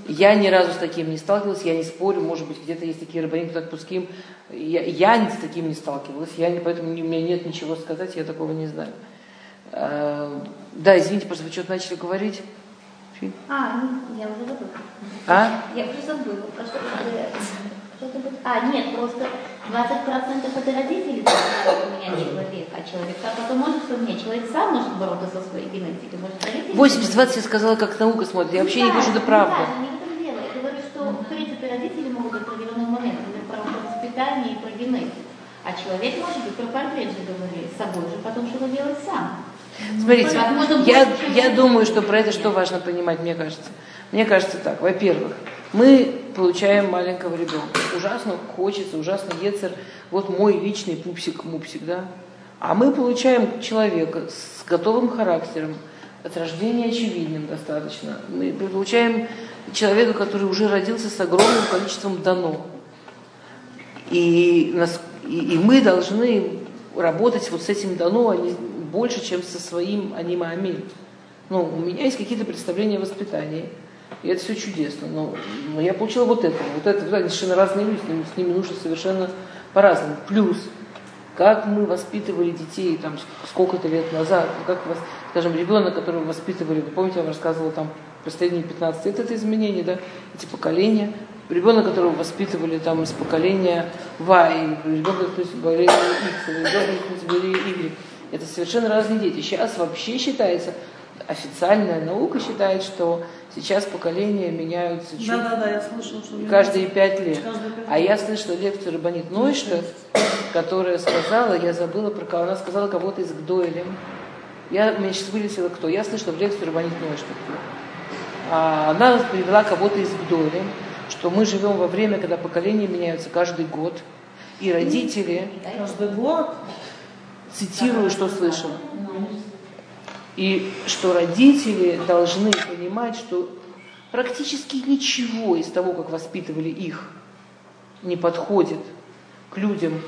Я ни разу с таким не сталкивалась, я не спорю, может быть, где-то есть такие рабаним, кто так пуским. Я, я с таким не сталкивалась, я не, поэтому у меня нет ничего сказать, я такого не знаю. А, Да, извините, просто вы что-то начали говорить. А, ну, я уже забыла. А? Я уже забыла, про что будет... А, нет, просто 20% это родители должны поменять человек, а человек сам потом может поменять. Человек сам может бороться со своей генетикой. Может, родители... 80-20 я сказала, как наука смотрит. Я вообще не вижу, это правда. Не в этом дело. Я говорю, что, в принципе, родители могут в определенный момент говорить про воспитание и про генетику. А человек может быть про портрет же говорили, с собой же потом что-то делать сам. Смотрите, я, я думаю, что про это что важно понимать, мне кажется. Мне кажется так, во-первых, мы получаем маленького ребенка. Ужасно хочется, ужасно ецер. Вот мой личный пупсик-мупсик, да? А мы получаем человека с готовым характером, от рождения очевидным достаточно. Мы получаем человека, который уже родился с огромным количеством дано. И, нас, и, и мы должны работать вот с этим дано а не больше, чем со своим анимами. Ну, у меня есть какие-то представления о воспитании. И это все чудесно. Но, но я получила вот это. Вот это, вот, они совершенно разные люди, с ними, с ними нужно совершенно по-разному. Плюс, как мы воспитывали детей там сколько-то лет назад, ну, как вас, скажем, ребенок, которого воспитывали, вы помните, я вам рассказывала там последние 15 лет, это изменения, да, эти поколения. Ребенок, которого воспитывали там из поколения Y, ребенок из поколения X, ребенок из поколения Y. Это совершенно разные дети. Сейчас вообще считается, официальная наука считает, что сейчас поколения меняются чуть Да, да, да, я слышала, что... каждые пять лет. Каждые пять А лет. я слышала лекцию Рабанит Нойшта, которая сказала, я забыла про кого, она сказала кого-то из Гдойлем. Я, меня сейчас вылетело кто. Я слышала в лекцию Рабанит Нойшта. А она привела кого-то из Гдойлем, что мы живем во время, когда поколения меняются каждый год. И родители, Каждый год. Цитирую, что слышала, и что родители должны понимать, что практически ничего из того, как воспитывали их, не подходит к людям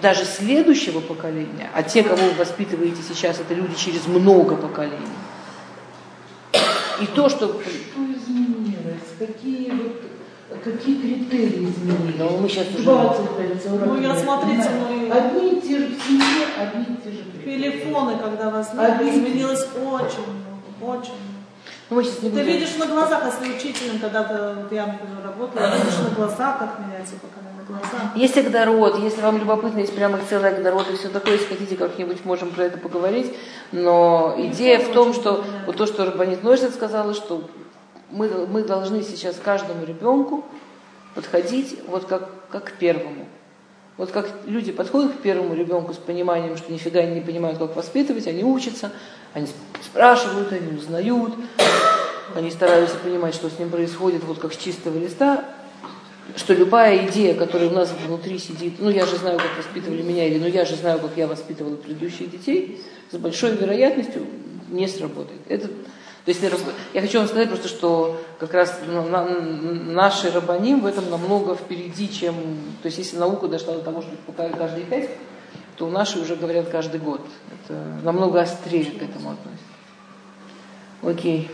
даже следующего поколения, а те, кого вы воспитываете сейчас, это люди через много поколений. И то, что... Какие, вот, какие критерии изменились? Ну, мы сейчас уже- 25, 40 Ну, я лет. смотрите, ну, Одни и те же в семье, одни и те же критерии. Телефоны, когда возникли, Обидно. изменилось очень много, очень много. Ну, Ты будем- видишь на глазах, если учителем когда-то, вот я, например, работала, видишь на глазах, как меняется поколение, на глазах. Есть Агдород, если вам любопытно, есть прямо целый Агдород и все такое, если хотите, как-нибудь можем про это поговорить. Но идея в том, что вот то, что Рабанит Нойшет сказала, что мы, мы должны сейчас каждому ребенку подходить вот как, как к первому. Вот как люди подходят к первому ребенку с пониманием, что нифига они не понимают, как воспитывать, они учатся, они сп- спрашивают, они узнают, они стараются понимать, что с ним происходит, вот как с чистого листа, что любая идея, которая у нас внутри сидит, ну я же знаю, как воспитывали меня, или ну я же знаю, как я воспитывала предыдущих детей, с большой вероятностью не сработает. Это, то есть я хочу вам сказать просто, что как раз на- наши рабаним в этом намного впереди, чем... То есть если наука дошла до того, что каждые пять, то наши уже говорят каждый год. Это намного острее к этому относится. Окей.